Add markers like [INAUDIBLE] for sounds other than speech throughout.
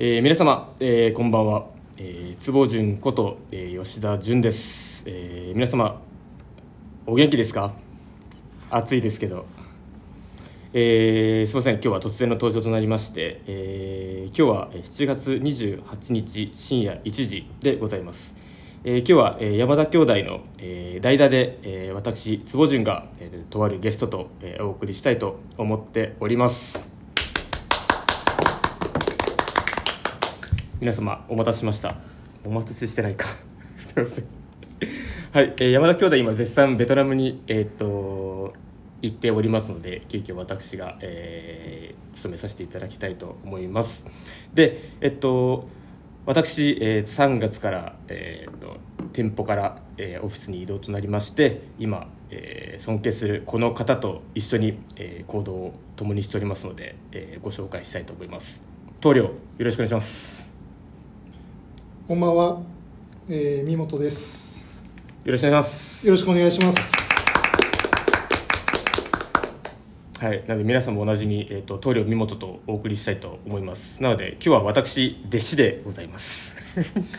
えー皆様、えーこんばんは、えー、坪淳こと、えー吉田淳です、えー皆様お元気ですか？暑いですけど、えーすみません。今日は突然の登場となりまして、えー今日はえー7月28日深夜1時でございます、えー今日は、えー山田兄弟の、えー代打で、えー私坪淳が、えーとあるゲストと、えーお送りしたいと思っております。皆様お待たせしました。お待たせしてないか。[LAUGHS] すいません。はい、えー山田兄弟今絶賛ベトナムにえーっと行っておりますので急遽私が、えー務めさせていただきたいと思います。でえっと私、えー3月から、えーっと店舗から、えーオフィスに移動となりまして今、えー尊敬するこの方と一緒に、えー行動を共にしておりますので、えーご紹介したいと思います。棟梁よろしくお願いします。こんばんは、えー、三本です。よろしくお願いしますよろしくお願いします。はい、なので皆さんも同じに、えー、と棟梁見本とお送りしたいと思いますなので今日は私弟子でございます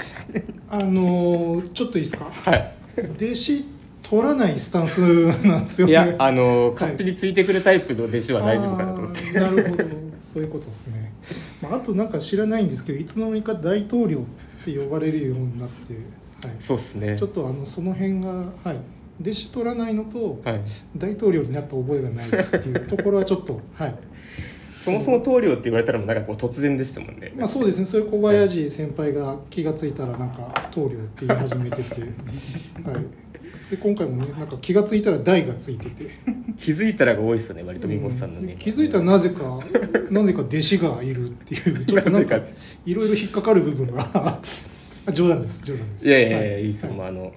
[LAUGHS] あのー、ちょっといいですか？はい弟子取らないスタンスなんですよね。いやあの勝手についてくるタイプの弟子は大丈夫かなと思ってなるほど、そういうことですね。まあ、あとなんか知らないんですけど、いつの間にか大統領って呼ばれるようになって、はい。そうっすねちょっとあのその辺が、はい。弟子取らないのと、はい、大統領になった覚えがないっていうところはちょっと、はい。そもそも棟梁って言われたらもうなんかこう突然でしたもんねまあそうですね、そういう小林先輩が気がついたらなんか棟梁って言い始めてて、はい、で今回もねなんか気がついたら大がついてて、[LAUGHS] 気づいたらが多いですよね割と見本さんのね、で気づいたらなぜかなぜか弟子がいるっていう [LAUGHS] ちょっとなんかいろいろ引っかかる部分があ [LAUGHS] 冗談です冗談です。いやいやいや、はい。い、いっすよ、はいまああのはい。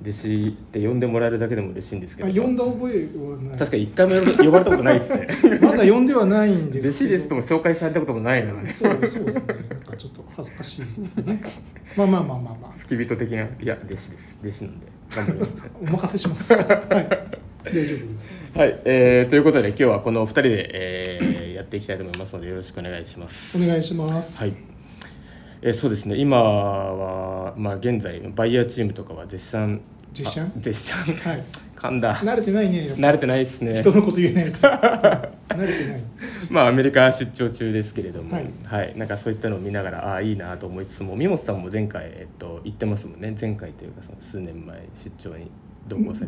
弟子って呼んでもらえるだけでも嬉しいんですけど。あ呼んだ覚えはない。確かに一回も呼ばれたことないですね。まだ呼んではないんで弟子すけど。ですとも紹介されたこともないのでそうそうですね。なんかちょっと恥ずかしいですね。まあまあまあまあまあ。付き人的ないや弟子です。弟子なんで頑張ります。お任せします。はい。大丈夫です。はい、えーということで今日はこのお二人で、えーやっていきたいと思いますのでよろしくお願いします。お願いします。はい、えーそうですね。今は、まあ、現在バイヤーチームとかは絶賛。絶賛？あ絶賛。はい噛んだ。慣れてないね。慣れてないですね。人のこと言えないです。か [LAUGHS] ら慣れてない。まあアメリカ出張中ですけれども、ははい。いなんかそういったのを見ながらああいいなと思いつつも三本さんも前回、えっと、行ってますもんね。前回というかその数年前出張に同行され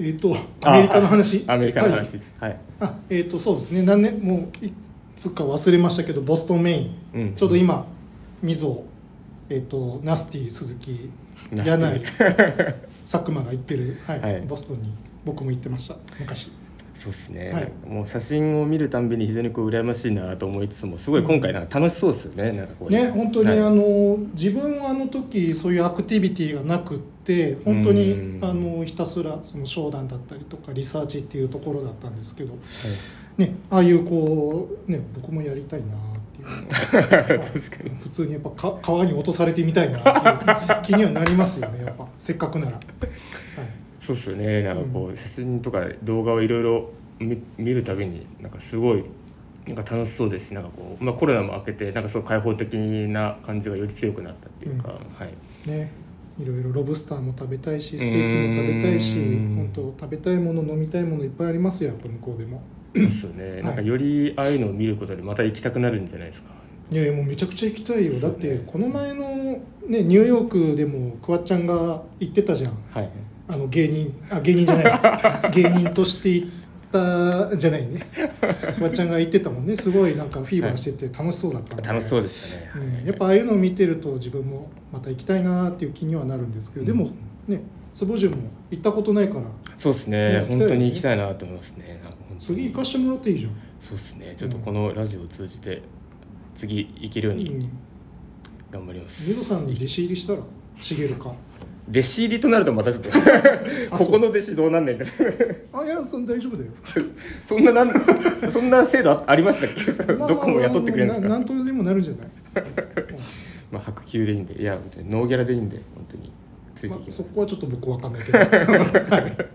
えっ、とアメリカの話？あアメリカのはい話です。はい、あえっ、とそうですね。何年？もういつか忘れましたけどボストンメイン、うん。ちょうど今みぞえっ、とナスティ鈴木柳井 [LAUGHS] 佐久間が行ってる、はいはい。ボストンに僕も行ってました昔。そうですね、はい。もう写真を見るたんびに非常にこう羨ましいなと思いつつもすごい今回なんか楽しそうですよね、なんかこうね本当に、はい。あの自分はあの時そういうアクティビティがなくって本当にうん。あのひたすらその商談だったりとかリサーチっていうところだったんですけど、ね、ああいうこうね僕もやりたいな確かに普通にやっぱか川に落とされてみたいな気にはなりますよねやっぱ。せっかくなら、はい、そうですよね。なんかこう写真とか動画をいろいろ見見るたびになんかすごいなんか楽しそうですしなんかこう、まあ、コロナも明けてなんかすごい開放的な感じがより強くなったっていうか、はい。ね。いろいろロブスターも食べたいしステーキも食べたいしうん本当食べたいもの飲みたいものいっぱいありますよやっぱ向こうでも。そうですよね、はい。なんかよりああいうのを見ることでまた行きたくなるんじゃないですか。いやいやもうめちゃくちゃ行きたいよ。だってこの前のねニューヨークでもクワちゃんが行ってたじゃん。はい。あの芸人あ芸人じゃない [LAUGHS] 芸人として行ったじゃないね。クワちゃんが行ってたもんね。すごいなんかフィーバーしてて楽しそうだったんで、楽しそうでしたね、うん、やっぱああいうのを見てると自分もまた行きたいなっていう気にはなるんですけど、でもね坪潤も行ったことないから。そうですね。ね本当に行きたいなと思いますね。なん次行かしてもらっていいじゃん、そうですね。ちょっとこのラジオを通じて次行けるよううん、に頑張ります、ミドさんに弟子入りしたら茂か。弟子入りとなるとまたちょっと [LAUGHS] あここの弟子どうなんねんあいやそ大丈夫だよ。[LAUGHS] そんななんそんな制度あありましたっけ？まあどこも雇ってくれるんですか？ななんとでもなるんじゃない、[LAUGHS] まあ白球でいいんでいやノーギャラでいいんで本当に。ついていまあ、きます、そこはちょっと僕わかんないけど、はい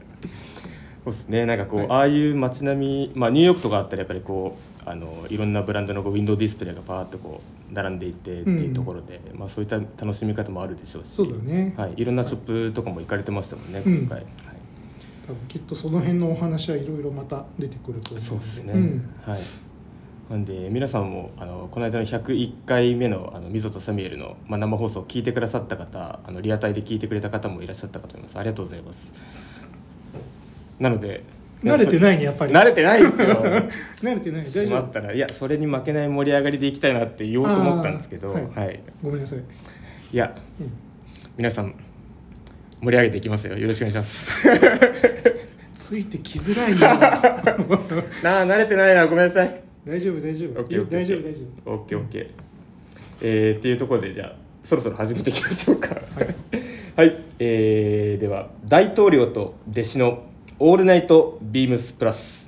そうですね。なんかこう、はい。ああいう街並みまあニューヨークとかあったらやっぱりこうあのいろんなブランドのこうウィンドウディスプレイがパーッとこう並んでいてっていうところで、まあ、そういった楽しみ方もあるでしょうしそうだね。はい、いろんなショップとかも行かれてましたもんね、うん。今回、はい、多分きっとその辺のお話はいろいろまた出てくると思そうですね、ん。はい。なんで皆さんもあのこの間の101回目のあの溝とサミュエルの、まあ、生放送を聞いてくださった方あのリアタイで聞いてくれた方もいらっしゃったかと思います。ありがとうございますなので慣れてないねやっぱり。慣れてないですよ。[LAUGHS] 慣れてない。し大丈夫。まったらいやそれに負けない盛り上がりでいきたいなって言おうと思ったんですけどはい、はい。ごめんなさい、いやうん。皆さん盛り上げていきますよ。よろしくお願いします。[LAUGHS] ついてきづらいよ [LAUGHS] なあ慣れてないな。ごめんなさい。大丈夫大丈夫。大丈夫大丈夫。オッケーオッケー。えー、っていうところでじゃあそろそろ始めていきましょうか。はい、えー、では大統領と弟子のオールナイトビームスプラス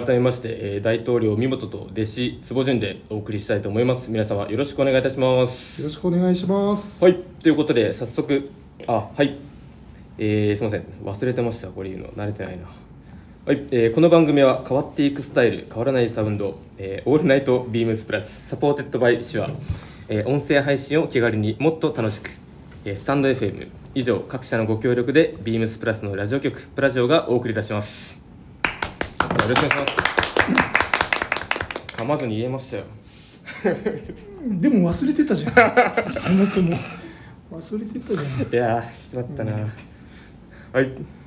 改めまして、えー、大頭領身元と弟子坪順でお送りしたいと思います。皆様よろしくお願いいたします。よろしくお願いします。はい、ということで早速あはい。えー、すみません。忘れてました。これ言うの。慣れてないな。はい、えー、この番組は変わっていくスタイル変わらないサウンド、えー、 All Night BEAMS+ supported by SHURE、えー、音声配信を気軽にもっと楽しく、えー、スタンド FM 以上各社のご協力でビームスプラスのラジオ局プラジオがお送りいたしますよろしくお願いします。噛まずに言えましたよ。[LAUGHS] でも忘れてたじゃん。そもそも。忘れてたじゃん。いやーしまったな、はい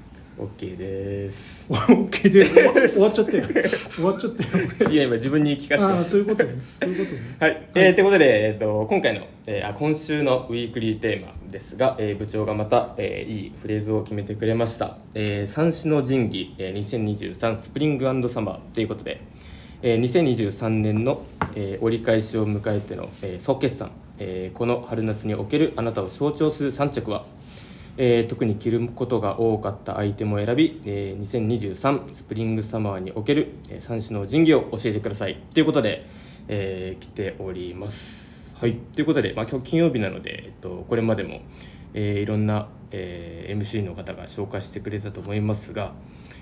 OK です。オッケーで終わ終わっちゃったよ終わっちゃったよいや今自分に聞かせてああそういうことね。そういうことね。[LAUGHS] はい、えーということで、えー、と今回の、えーあ今週のウィークリーテーマですが、えー部長がまた、えーいいフレーズを決めてくれました「えー三種の神器、えー2023スプリングサマー」ということで、えー2023年の、えー折り返しを迎えての、えー総決算、えーこの春夏におけるあなたを象徴する3着はえー特に着ることが多かったアイテムを選び、えー2023スプリングサマーにおける、えー三種の神器を教えてください。ということで、えー来ております。はい、ということで、まあ、今日金曜日なので、えっと、これまでも、えーいろんな、えー MC の方が紹介してくれたと思いますが、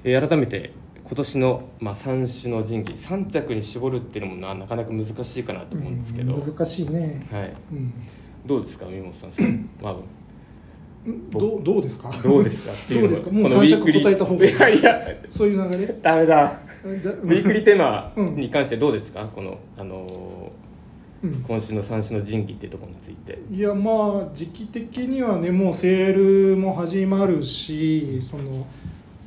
えー改めて今年の、まあ、三種の神器3着に絞るっていうのもななかなか難しいかなと思うんですけど、うん難しいね。はい、うん。どうですか三本さん、[LAUGHS] まあ、んどうどうですか？どうですかっていうの。どうですか？もう三着答えた方が。いやいや。そういう流れ？ダメだ。だウィークリーテーマうんに関してどうですか？このあのうん。ー今週の三種の神器っていうところについて。いやまあ時期的にはねもうセールも始まるしその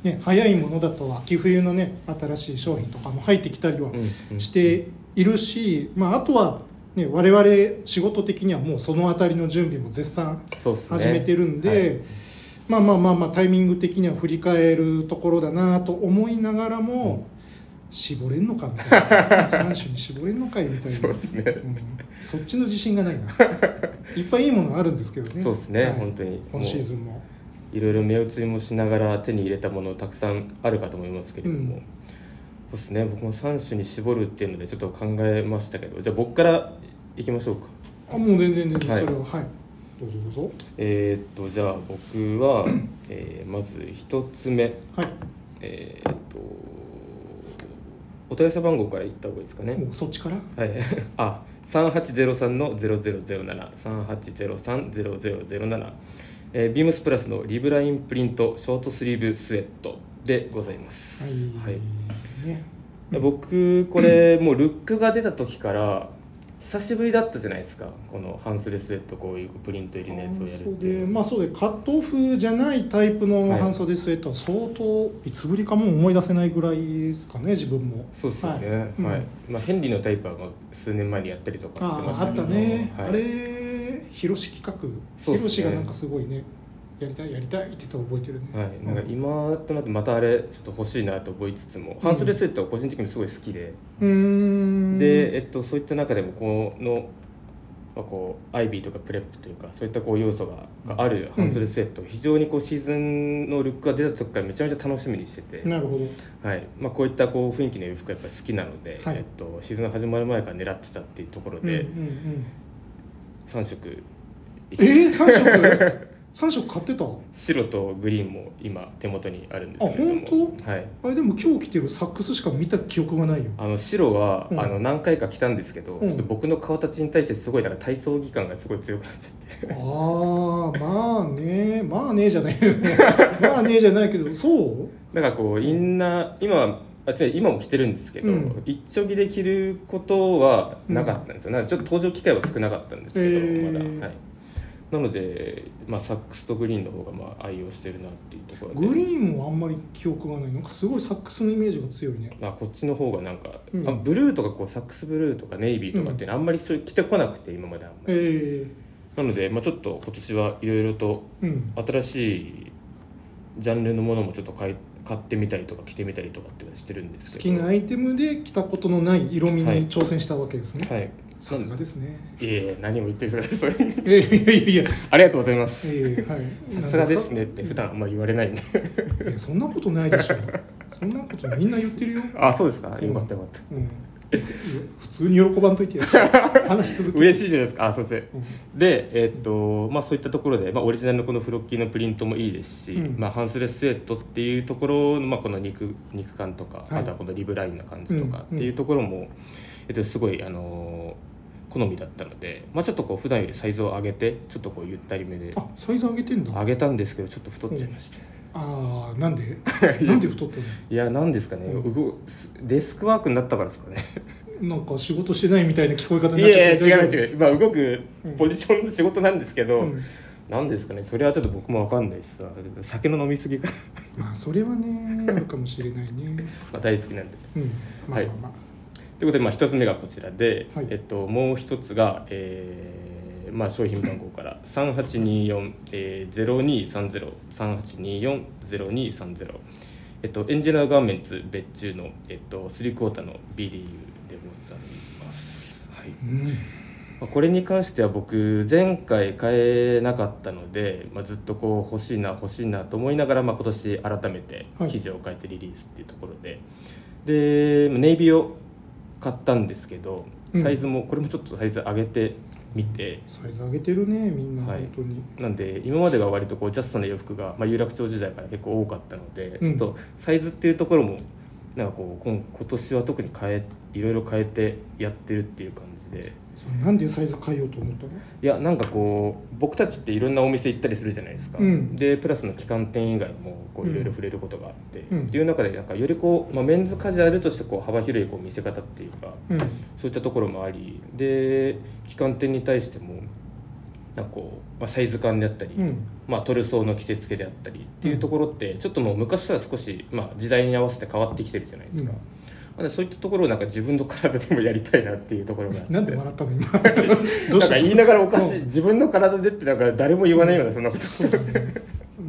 ね早いものだと秋冬のね新しい商品とかも入ってきたりはうん。しているし、まああとはね我々仕事的にはもうそのあたりの準備も絶賛始めてるんで、はい。まあまあまあまあタイミング的には振り返るところだなと思いながらも、絞れんのかみたいな3種に絞れんのかいみたいな。そうですね。うん。そっちの自信がないな。[LAUGHS] いっぱいいいものあるんんですけどね。そうですねはい。本当に。今シーズンも。いろいろ目移りもしながら手に入れたものたくさんあるかと思いますけれども、うんそうですね。僕も3種に絞るっていうのでちょっと考えましたけど。じゃあ僕からいきましょうか。あもう全然全然はい。それは。はい、どうぞどうぞ。えーっとじゃあ僕は、[CLEARS THROAT] えーまず一つ目。はい。えーっとお問い合わせ番号から言った方がいいですかね。もうそっちから？はい、[LAUGHS] あ、三八ゼロ三のゼロゼロゼロ七、三八ゼロ三ゼロゼロゼロ七。えービームスプラスのリブラインプリントショートスリーブスウェットでございます。はい、はいね。で僕これもうルックが出た時から久しぶりだったじゃないですか。このハンスレスウェットこういうプリント入りのやつをやるっていう。でまあそうでカットオフじゃないタイプのはい。半袖スウェットは相当いつぶりかも思い出せないぐらいですかね自分も。そうですよね。はい。うん。まあヘンリーのタイプはまあ数年前にやったりとかしてましたけど。あああったね、はい。あれ広志企画。広志がなんかすごいねやりたいやりたいって言ったら覚えてるね。はい、なんか今となってまたあれちょっと欲しいなと思いつつも、ハンスレスウェットは個人的にすごい好きで、うーん。で、えっと、そういった中でもこの、まあ、こうアイビーとかプレップというかそういったこう要素ががあるハンスレスウェット、非常にこうシーズンのルックが出た時からめちゃめちゃ楽しみにしてて、なるほど。はい。まあ、こういったこう雰囲気の洋服がやっぱり好きなので、はい。えっと、シーズン始まる前から狙ってたっていうところで、うんうんうん3色。えー、3色？[LAUGHS] 三色買ってた？白とグリーンも今手元にあるんですけれども。あ本はい、あれでも今日着てるサックスしか見た記憶がないよ。あの白は、うん。あの何回か着たんですけど、うん。ちょっと僕の顔立ちに対してすごいなんか体操着感がすごい強くなっちゃって。ああまあね。まあねじゃないまあねじゃないけど [LAUGHS] そう？だからこうインナー今はあ違う今も着てるんですけど、うん。一丁着で着ることはなかったんですよ、なんでちょっと登場機会は少なかったんですけど、へー。まだ。はいなので、まあ、サックスとグリーンの方がまあ愛用してるなっていうところで。グリーンもあんまり記憶がない。なんかすごいサックスのイメージが強いね。まあ、こっちの方がなんか、うん。あブルーとかこうサックスブルーとかネイビーとかってあんまりそういう着てこなくて今まであんまり。えなので、まあ、ちょっと今年はいろいろと新しいジャンルのものもちょっと買い買ってみたりとか着てみたりとかっていうのはしてるんですけど。好きなアイテムで着たことのない色味はい。に挑戦したわけですね、はいさすがですね。いえ何も言ってください。それいやいやいやいや。ありがとうございます。ええはい。さすがですねって普段あんま言われないんで。いやそんなことないでしょ。そんなことみんな言ってるよ、あそうですか。よかったうんよかった。普通に喜ばんといてや話し続け嬉しいじゃないですか。あそうですうん。でえーっとまあそういったところで、まあ、オリジナルのこのフロッキーのプリントもいいですし、うん。まあ、ハンスレススウェットっていうところの、まあ、この肉肉感とか、はい。あとはこのリブラインな感じとかうん。っていうところも、えっと、すごいあのー好みだったので、まあ、ちょっとこう普段よりサイズを上げてちょっとこうゆったりめであサイズ上げてんだ。上げたんですけどちょっと太っちゃいました、ああなんで？[LAUGHS] なんで太ったいやなんですかね、うん。動デスクワークになったからですかね。の [LAUGHS] なんか仕事してないみたいな聞こえ方いになっちゃやいってうや違う違う、まあ、動くポジションの仕事なんですけど、うん。なんですかね。それはちょっと僕もわかんないしさ。酒の飲み過ぎがまあそれはねあるかもしれないね。[LAUGHS] まあ大好きなんで。うん。まあまあまあ、ということで、まあ、一つ目がこちらで、はい。えっと、もう一つが、えーまあ、商品番号から3824、えー、0230 3824-0230えっとエンジニアガーメンツ別注の、えっと、スリークォーターの BDU でございます、はい。うん。まあこれに関しては僕前回買えなかったので、まあ、ずっとこう欲しいな欲しいなと思いながら、まあ、今年改めてはい。記事を書いてリリースっていうところで、でネイビーを買ったんですけどうん。サイズも、これもちょっとサイズ上げてみて、サイズ上げてるねみんなはい。本当に、なんで今までが割とこうジャストな洋服が、まあ、有楽町時代から結構多かったので、うん。ちょっとサイズっていうところもなんかこう今今年は特に変えいろいろ変えてやってるっていう感じでなんでサイズ変えようと思ったの？いやなんかこう僕たちっていろんなお店行ったりするじゃないですか、うん。でプラスの旗艦店以外もこううんいろいろ触れることがあって、うん。っていう中でなんかよりこう、まあ、メンズカジュアルとしてこう幅広いこう見せ方っていうかうん。そういったところもありで旗艦店に対してもなんかこう、まあ、サイズ感であったり、うん。まあ、トルソーの着せ付けであったりっていうところってちょっともう昔とは少し、まあ、時代に合わせて変わってきてるじゃないですか、そういったところをなんか自分の体でもやりたいなっていうところがなんで笑ったの今？[LAUGHS] どうした言いながらおかしい、うん。自分の体でってなんか誰も言わないようなそんなこと、そうだね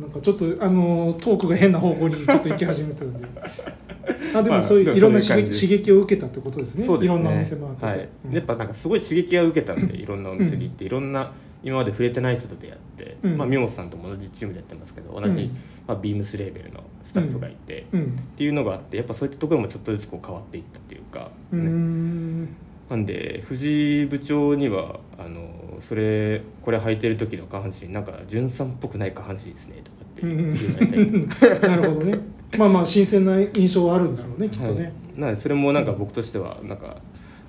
なんかちょっとあのトークが変な方向にちょっと行き始めてるんで。[LAUGHS] あでまあもそういういろんな刺激刺激を受けたってことですね。ね。いろんなお店もあって、はい。うん。やっぱなんかすごい刺激が受けたんでいろんなお店に行っていろんな今まで触れてない人と出会って、うん。まあ、宮本さんとも同じチームでやってますけど同じ、うん。まあ、ビームスレーベルのスタッフがいて、うん。っていうのがあってやっぱそういったところもちょっとずつこう変わっていったっていうか、ねん。なんで藤井部長にはあのそれこれ履いてる時の下半身なんか潤さんっぽくない下半身ですねとかってうん。言われたりなるほどね。まあまあ新鮮な印象はあるんだろうねきっとね、はい、なそれもなんか僕としてはなんか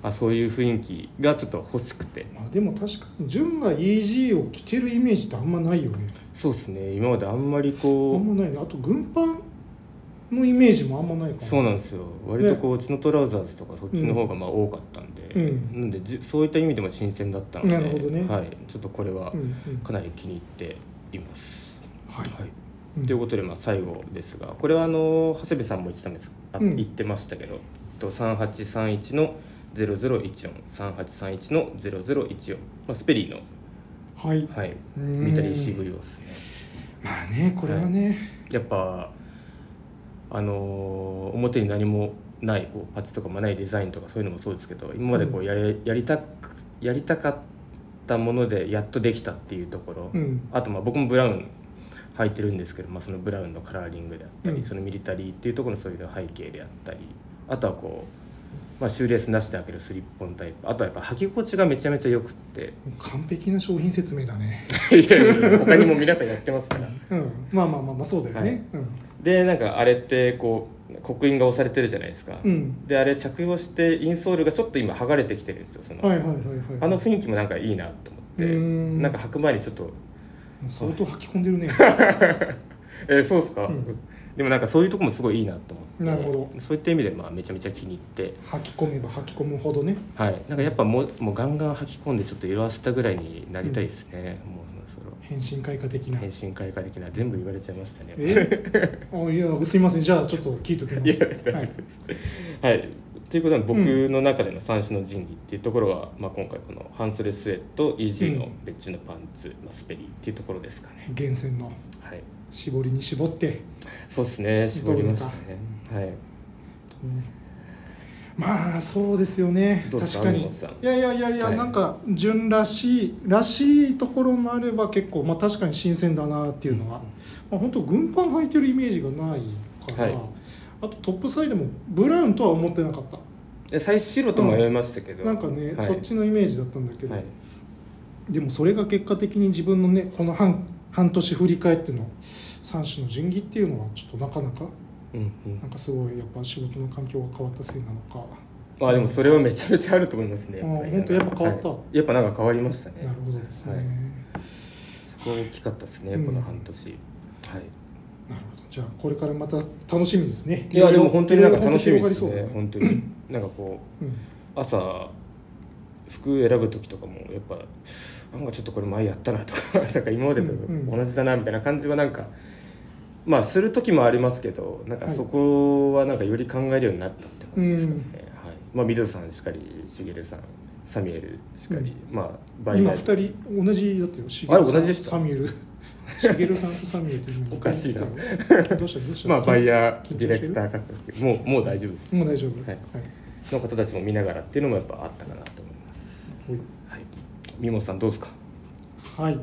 あそういう雰囲気がちょっと欲しくて。まあ、でも確かに潤が EG を着てるイメージってあんまないよね。そうですね。今まであんまりあこうんまないね。あと軍パンのイメージもあんまないかなそうなんですよ。割とこううちのトラウザーズとかそっちの方がまあ多かったんで、うん。なんでじそういった意味でも新鮮だったのでなるほどね。はい、ちょっとこれはうんうん。かなり気に入っています。はい。はい。うん。ということでまあ最後ですがこれはあの長谷部さんも言ってたんです。あうん。言ってましたけど、と3831の0014 3831の0014、まあ、スペリーの、はい。はい、うん。ミリタリー CV をですね。まあねこれはね、やっぱあのー表に何もないこうパッチとかもないデザインとかそういうのもそうですけど今までこううやりやりたくやりたかったものでやっとできたっていうところ、うん。あとまあ僕もブラウン履いてるんですけど、まあ、そのブラウンのカラーリングであったり、うん。そのミリタリーっていうところのそういうの背景であったりあとはこう、まあ、シューレースなしで開けるスリッポンタイプあとはやっぱ履き心地がめちゃめちゃ良くって。完璧な商品説明だね。いやいや他にも皆さんやってますから。うん。まあまあまあまあそうだよね、でなんかあれってこう刻印が押されてるじゃないですか、うん、うん、であれ着用してインソールがちょっと今剥がれてきてるんですよその、はいはいはいはい。あの雰囲気もなんかいいなと思って。うん。なんか履く前にちょっと相当吐き込んでるね。[LAUGHS] えーそうですか、うん。でもなんかそういうとこもすごいいいなと思って。なるほど。そういった意味でまあめちゃめちゃ気に入って。吐き込めば吐き込むほどね。はい。なんかやっぱもうもうガンガン履き込んでちょっと色あせたぐらいになりたいですね、もうそろ変身開花的な。変身開花的な全部言われちゃいましたね。え？[LAUGHS] あいやすいません。じゃあちょっと聞いときます。はい。はい、ということで僕の中での三種の神器っていうところは、まあ、今回この半袖スウェット EG の別注のパンツ、まあ、スペリーっていうところですかね。厳選の。はい。絞りに絞って、そうですね。絞りましたね。はい。うんまあそうですよね。確かに。いやいやいやいや、はい。なんか純らしいらしいところもあれば結構まあ確かに新鮮だなっていうのは、まあ本当軍パン履いてるイメージがないから、はい。あとトップサイドもブラウンとは思ってなかった。で最初白と迷いましたけど、なんかね、はい。そっちのイメージだったんだけど、はい。でもそれが結果的に自分のねこの半半年振り返っての3種の順義っていうのはちょっとなかなかうんうん。なんかすごいやっぱ仕事の環境が変わったせいなのか。まあでもそれはめちゃめちゃあると思いますねあ本当やっぱ変わった。はい。やっぱなんか変わりましたね。なるほどですね、はい。そこ大きかったですね、うん。この半年。はい。なるほど。じゃあこれからまた楽しみですね。いやでも本当になんか楽しみですね本当に。[CLEARS THROAT] なんかこううん朝服選ぶ時とかもやっぱなんかちょっとこれ前やったなとか [LAUGHS] なんか今までとうんうん。同じだなみたいな感じはなんか、まあする時もありますけどなんかそこはなんかより考えるようになったって感じですかね、はい。まあ、ミドさんしかりしげるさんサミュエルしかり、まあバイ今バイ二人同じだったよしあれ同じでした。サミュエル。しげるさんとサミュエルというおかしいな。どうした？どうした？まあバイヤーディレクターかもうもう大丈夫です。もう大丈夫？はい。はい。の方たちも見ながらっていうのもやっぱあったかなと思います。はい。三本さんどうですか？はい、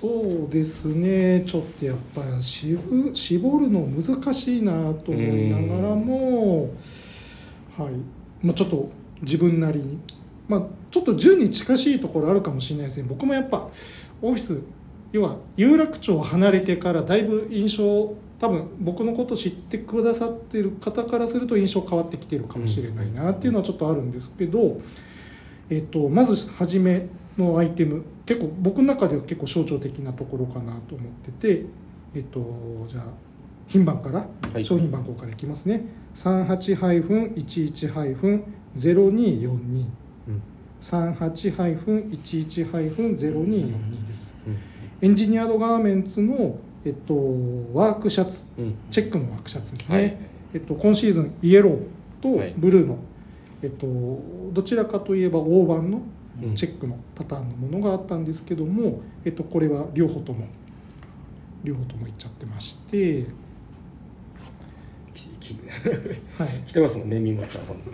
そうですね。ちょっとやっぱり絞絞るの難しいなと思いながらも、はい。まあ、ちょっと自分なりに、まあ、ちょっと順に近しいところあるかもしれないですね。僕もやっぱオフィス要は有楽町を離れてからだいぶ印象多分僕のこと知ってくださってる方からすると印象変わってきてるかもしれないなっていうのはちょっとあるんですけど、えっと、まず初めのアイテム。結構僕の中では結構象徴的なところかなと思ってて、えっと、じゃあ品番から、はい。商品番号からいきますね。38-11-0242うん。38-11-0242です。うん。エンジニアードガーメンツの、えっと、ワークシャツうん。チェックのワークシャツですね、はい。えっと、今シーズンイエローとはい。ブルーの、えっと、どちらかといえば大判のうんチェックのパターンのものがあったんですけども、えっと、これは両方とも。両方ともいっちゃってまして、はい、来てますもんね三本さん。ほんと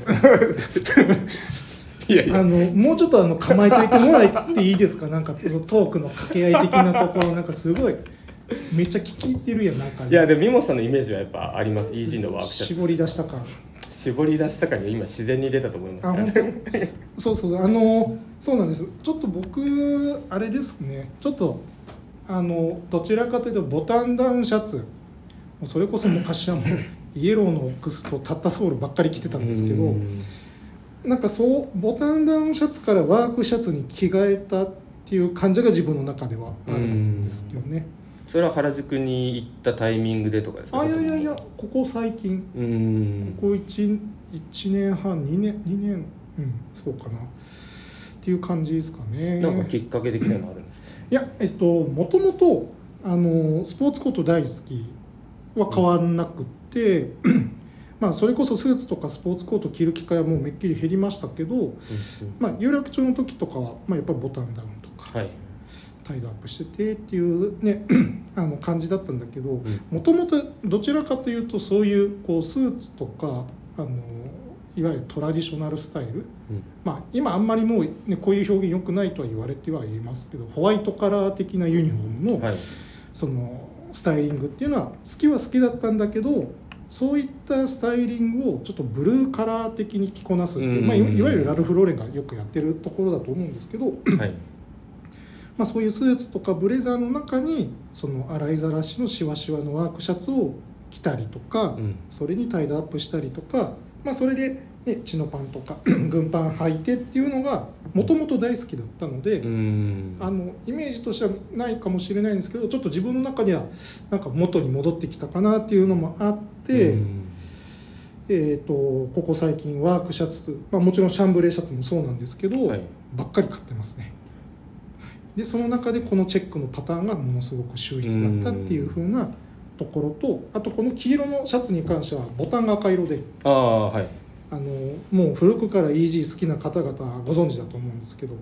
いやいや。あのもうちょっとあの構えといてもらっていいですか？なんかそのトークの掛け合い的なところ。なんかすごいめっちゃ聞き入ってるやんなんかいやでも三本さんのイメージはやっぱあります。EG のワークシャツ絞り出した感。絞り出したかに今自然に出たと思いますあ本当そうそうあのそうなんです。ちょっと僕あれですね。ちょっとあのどちらかというとボタンダウンシャツ。それこそ昔はもう [LAUGHS] イエローのオックスとタッタソールばっかり着てたんですけどうん。なんかそうボタンダウンシャツからワークシャツに着替えたっていう感じが自分の中ではあるんですよね。それは原宿に行ったタイミングでとかですか？あいやいやいやここ最近。うん。ここ 1, 1年半2年2年うん。そうかな。っていう感じですかね。なんかきっかけ的なのあるんですか？いやえっともともとあのスポーツコート大好きは変わんなくって、[CLEARS THROAT] まあそれこそスーツとかスポーツコート着る機会はもうめっきり減りましたけど、うんうん。まあ、有楽町の時とかは、まあ、やっぱりボタンダウンとかはい。っタイドアップしててっていうね [CLEARS THROAT] あの感じだったんだけどうん。もともとどちらかというとそういうこうスーツとかあのいわゆるトラディショナルスタイル、うん。まあ、今あんまりもう、ね、こういう表現良くないとは言われてはいますけどホワイトカラー的なユニフォームの,、はい。そのスタイリングっていうのは好きは好きだったんだけどそういったスタイリングをちょっとブルーカラー的に着こなすっていう、まあ、いわゆるラルフ・ローレンがよくやってるところだと思うんですけど、はい。[LAUGHS] まあ、そういうスーツとかブレザーの中にその洗いざらしのシワシワのワークシャツを着たりとか、うん。それにタイドアップしたりとか、まあ、それで、ね、チノパンとか [CLEARS THROAT] 軍パン履いてっていうのがもともと大好きだったので、うん。あのイメージとしてはないかもしれないんですけどちょっと自分の中ではなんか元に戻ってきたかなっていうのもあって、うん。えー、とここ最近ワークシャツ、まあ、もちろんシャンブレーシャツもそうなんですけど、はい。ばっかり買ってますね。でその中でこのチェックのパターンがものすごく秀逸だったっていう風なところとあとこの黄色のシャツに関してはボタンが赤色でああはい。あのもう古くから EG 好きな方々はご存知だと思うんですけど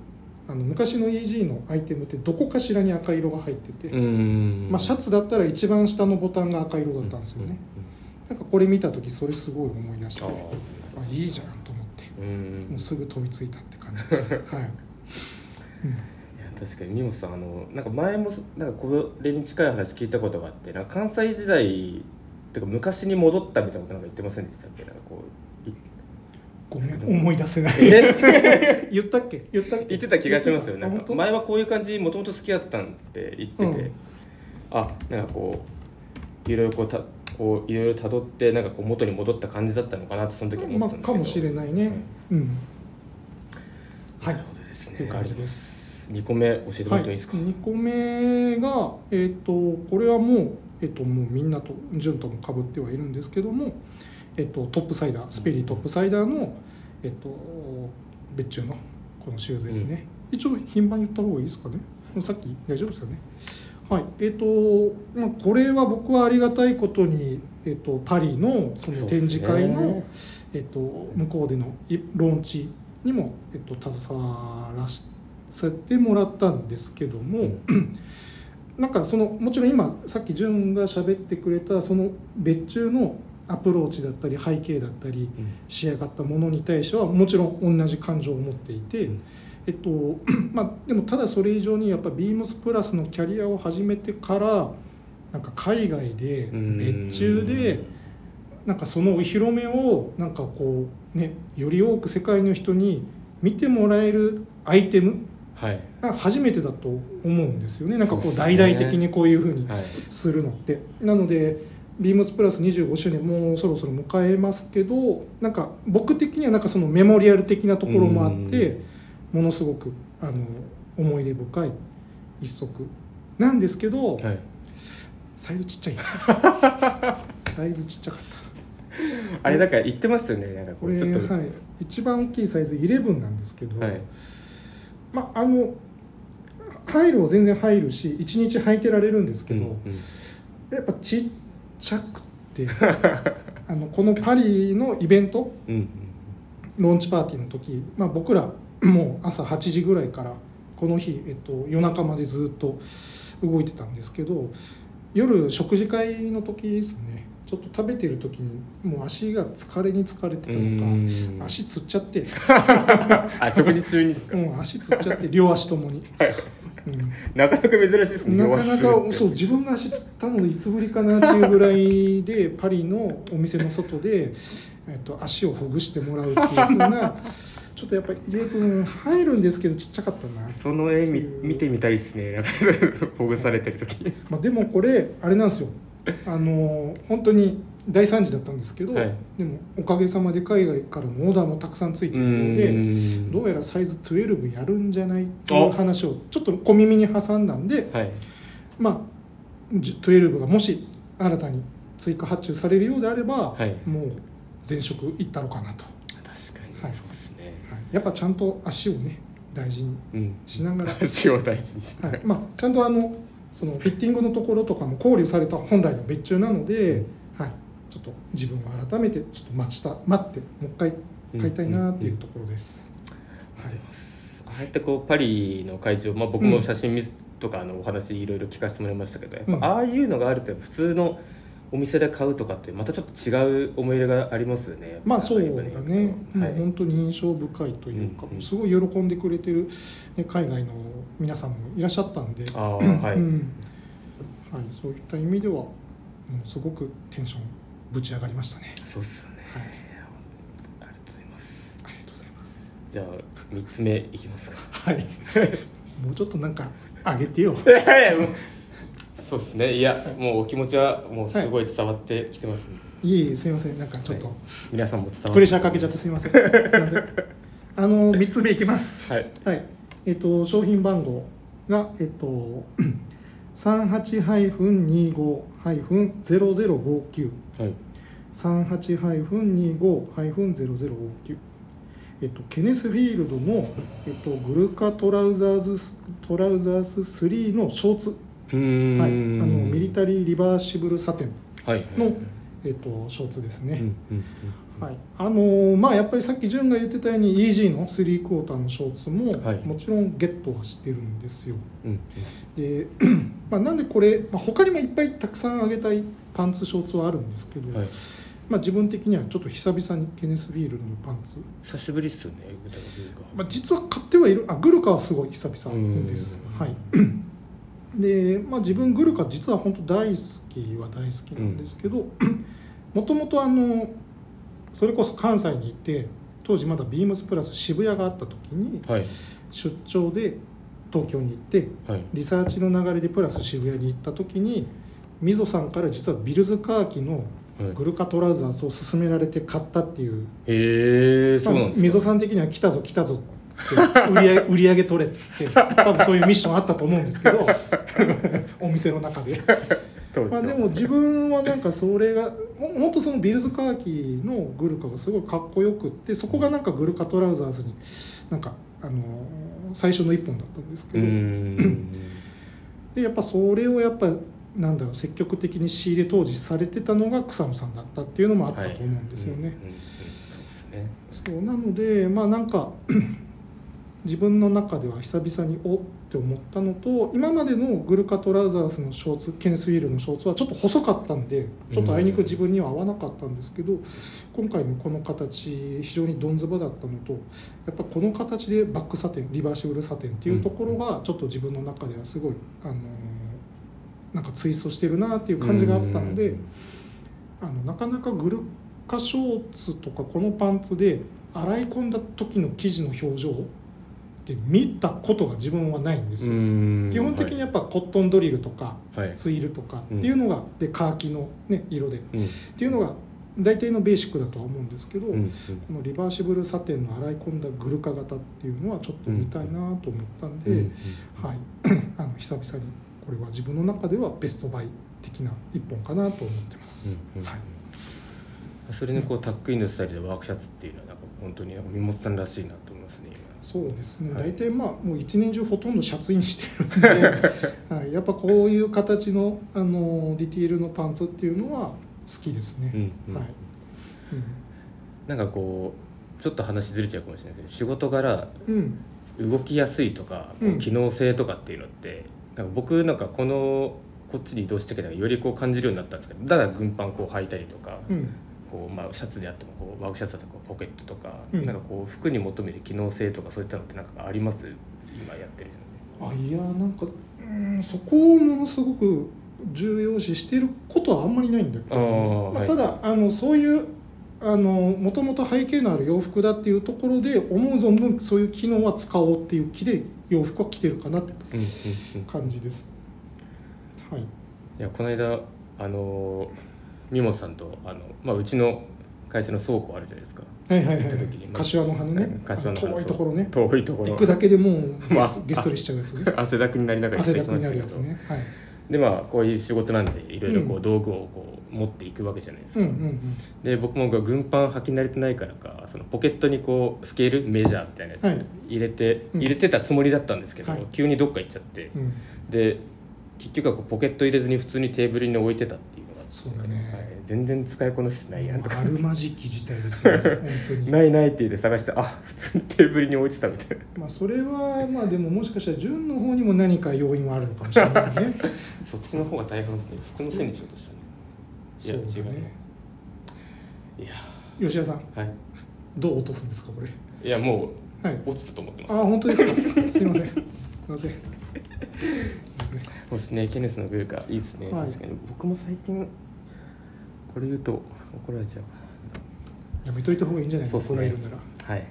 あの昔の EG のアイテムってどこかしらに赤色が入ってて、うん。まあ、シャツだったら一番下のボタンが赤色だったんですよね、なんかこれ見た時それすごい思い出してああいいじゃんと思ってもうすぐ飛びついたって感じでした。[LAUGHS] はい、うん確かに三本さんあのなんか前もなんかこれに近い話聞いたことがあってなんか関西時代ってか昔に戻ったみたいなことなんか言ってませんでしたっけ？なんかこういごめん思い出せない。え言ったっけ言ったっけ言ってた気がしますよ。なんか前はこういう感じもともと好きだったんって言ってて、うん。あなんかこういろいろこうたこういろいろ辿ってなんかこう元に戻った感じだったのかなってその時思まあったんですけど、かもしれないね、うん。はい。なるほどですね。という感じです2個目教えてもらってもいいですか、2個目が、えっとこれはもう、えっともうみんなと順ともかぶってはいるんですけども、えっとトップサイダースペリートップサイダーの、えっと別注のこのシューズですね、一応品番言った方がいいですかね？さっき大丈夫ですよね？はい。えっと、まあ、これは僕はありがたいことに、えっと、パリのその展示会の、えっと、向こうでのいローンチにも、えっと、携わらせてもらったんですけども、なんかそのもちろん今さっき潤が喋ってくれたその別注のアプローチだったり背景だったりうん。仕上がったものに対してはもちろん同じ感情を持っていて、うん。えっと [CLEARS THROAT] まあでもただそれ以上にやっぱビームスプラスのキャリアを始めてからなんか海外で別注で。なんかそのお披露目をなんかこうねより多く世界の人に見てもらえるアイテムはい。が初めてだと思うんですよね。なんかこそう大々的にこういうふうにはいするのって。なのでビームスプラス25周年もうそろそろ迎えますけどなんか僕的にはなんかそのメモリアル的なところもあってものすごくあの思い出深い一足。なんですけど、はい。サイズちっちゃい。[LAUGHS] サイズちっちゃかった。あれなんか言ってましたよねなんかここれうちょっと。はい、一番大きいサイズ11なんですけど、はいまああの入るは全然入るし1日履いてられるんですけど、うんうん。やっぱちっちゃくて [LAUGHS] あのこのパリのイベントうんうんローンチパーティーの時、まあ、僕らもう朝8時ぐらいからこの日、えっと、夜中までずっと動いてたんですけど夜食事会の時ですねちょっと食べてる時にもう足が疲れに疲れてたのかうん。足つっちゃって。[LAUGHS] あ食事中にですか、うん、足つっちゃって両足ともに、[LAUGHS] なかなか珍しいですうん、ねなかなかそう自分が足つったのいつぶりかなっていうぐらいでパリのお店の外で、[LAUGHS] えっと、足をほぐしてもらうっていうふうなちょっとやっぱりイレブン入るんですけどちっちゃかったな、その絵見見てみたいですね。ほぐされてる時。まあ、でもこれあれなんですよあの本当に大惨事だったんですけど、はい。でもおかげさまで海外からのオーダーもたくさんついているのでどうやらサイズ12やるんじゃないっていう話をちょっと小耳に挟んだんではい。まあじ12がもし新たに追加発注されるようであれば、はい。もう全色いったろうかなと、確かに、はい。そうですね。はい、やっぱちゃんと足をね大事にうんしながら、足を大事にしはい。まあ、ちゃんとあのそのフィッティングのところとかも考慮された本来の別注なので、はい、ちょっと自分は改めてちょっと待ちた待ってもう一回買いたいなっていうところです。はい。あああやってこうパリの会場、まあ、僕も写真見,、とかあのお話いろいろ聞かせてもらいましたけどやああいうのがあると普通のお店で買うとかってまたちょっと違う思い入れがありますよねまあそうだね、はいもう本当に印象深いというか、うんうんすごい喜んでくれてる、ね、海外の皆さんもいらっしゃったんで、ああはい、うん。はい、そういった意味ではもうすごくテンションぶち上がりましたね。そうっすよね、はい。ありがとうございます。ありがとうございます。じゃあ3つ目いきますか。はい。[LAUGHS] もうちょっとなんか上げてよ。いやいそうですねいやもうお気持ちはもうすごい伝わってきてます、いえいえすみませんなんかちょっと皆さんも伝わプレッシャーかけちゃってすみません。すみません。あの三つ目いきます。はいはい。えっと商品番号がえっと [CLEARS THROAT] 三八二五ゼロゼロ五九はい三八二五ゼロゼロ五九。えっと、ケネスフィールドの、えっと、グルカトラウザーズトラウザース3のショーツ、はい、あのミリタリーリバーシブルサテンはいの、えっと、ショーツですね。はい、あのーまあやっぱりさっき潤が言ってたように EG の3クォーターのショーツも、はい。もちろんゲットはしてるんですよ。うんで、[CLEARS THROAT] まあ、なんでこれ、まあ、他にもいっぱいたくさんあげたいパンツショーツはあるんですけど、うんはい。まあ、自分的にはちょっと久々にケネス・ビールのパンツ、久しぶりっすよねまあ、実は買ってはいるあグルカはすごい久々です。うん。はいで、まあ、自分グルカ実は本当大好きは大好きなんですけどもともとあのそれこそ関西に行って当時まだビームスプラス渋谷があった時にはい。出張で東京に行ってはい。リサーチの流れでプラス渋谷に行った時にみぞさんから実はビルズカーキのはい。グルカトラウザースを勧められて買ったっていう。へえそうなんまあですか。溝さん的には来たぞ来たぞって売り上げ売り上げ取れっつって多分そういうミッションあったと思うんですけど [LAUGHS] お店の中で、まあ、でも自分はなんかそれがほ本当そのビルズカーキのグルカがすごいかっこよくってそこがなんかグルカトラウザーズになんかあの最初の一本だったんですけど、ん。でやっぱそれをやっぱなんだろう積極的に仕入れ当時されてたのが草野さんだったっていうのもあったと思うんですよね。そうなのでまあなんか自分の中では久々におって思ったのと今までのグルカトラウザースのショーツケネス・ウィールのショーツはちょっと細かったんでちょっとあいにく自分には合わなかったんですけど今回のこの形非常にどんずばだったのとやっぱこの形でバックサテンリバーシブルサテンっていうところがちょっと自分の中ではすごいあのなんかツイストしてるなっていう感じがあったので。うんあのなかなかグルカショーツとかこのパンツで洗い込んだ時の生地の表情って見たことが自分はないんですよ。うん。基本的にやっぱコットンドリルとかはい。はいツイルとかっていうのが、でカーキの、ね、色で。っうん。ていうのが大体のベーシックだとは思うんですけど、うんうん。このリバーシブルサテンの洗い込んだグルカ型っていうのはちょっと見たいなと思ったんで、うんうんはい、[CLEARS THROAT] あの久々にこれは自分の中ではベストバイ的な一本かなと思ってます。うんうん。はい。それにこうタックインのスタイルでワークシャツっていうのはなんか本当に身本さんらしいなそうですね、はい。大体まあもう一年中ほとんどシャツインしてるんで、[LAUGHS] はい、やっぱこういう形のあのディティールのパンツっていうのは好きですね、今うんうん。はい、なんかこうちょっと話ずれちゃうかもしれないけど仕事柄うん。うん動きやすいとかこううん。機能性とかっていうのって、なんか僕なんかこのこっちに移動してからよりこう感じるようになったんですけどだから軍パンこう履いたりとか、うんこうまあ、シャツであってもこうワークシャツだとかポケットとか、うん。なんかこう服に求める機能性とかそういったのってなんかあります？今やってるあいやなんかうんそこをものすごく重要視してることはあんまりないんだけど、まあ、はい。ただあのそういうあのもともと背景のある洋服だっていうところで思う存分そういう機能は使おうっていう気で洋服は着てるかなってうんうんうん。感じです。はい、いやこの間あの三本さんとあの、まあ、うちの会社の倉庫あるじゃないですか。はいはいはい行った時に柏の花ね。うん柏のあの遠いところね。遠いところ。行くだけでもうゲ [LAUGHS] まあスゲストリしちゃうやつね。[LAUGHS] 汗だくになりながら行ってきまにしたけどなるやつねはい。でまあこういう仕事なんでいろいろこううん。道具をこう持っていくわけじゃないですか、うんうんで僕も軍パン履き慣れてないからかそのポケットにこうスケールメジャーみたいなやつはい。入れて、うん。入れてたつもりだったんですけど、はい。急にどっか行っちゃって。うん。うんで結局はこうポケット入れずに普通にテーブルに置いてたっそうだはい。ね、全然使いこなせてないやんとか。あるまじき事態ですよね。本当に。ないないって言って探してあ普通にテーブルに置いてたみたいな。まあそれはまあでももしかしたら純の方にも何か要因はあるのかもしれないね。そっちの方が大半ですね。服のせいにしようとしたね。いや違うね。いや。吉田さん。はい。どう落とすんですかこれ。いやもうはい。落ちたと思ってまあす本当ですか。すいませんすいません。すいませんそうですねケネスのグルカいいですね、はい。確かに。僕も最近これ言うと怒られちゃう。やめといた方がいいんじゃないそうっすね。怒られるなら、はい、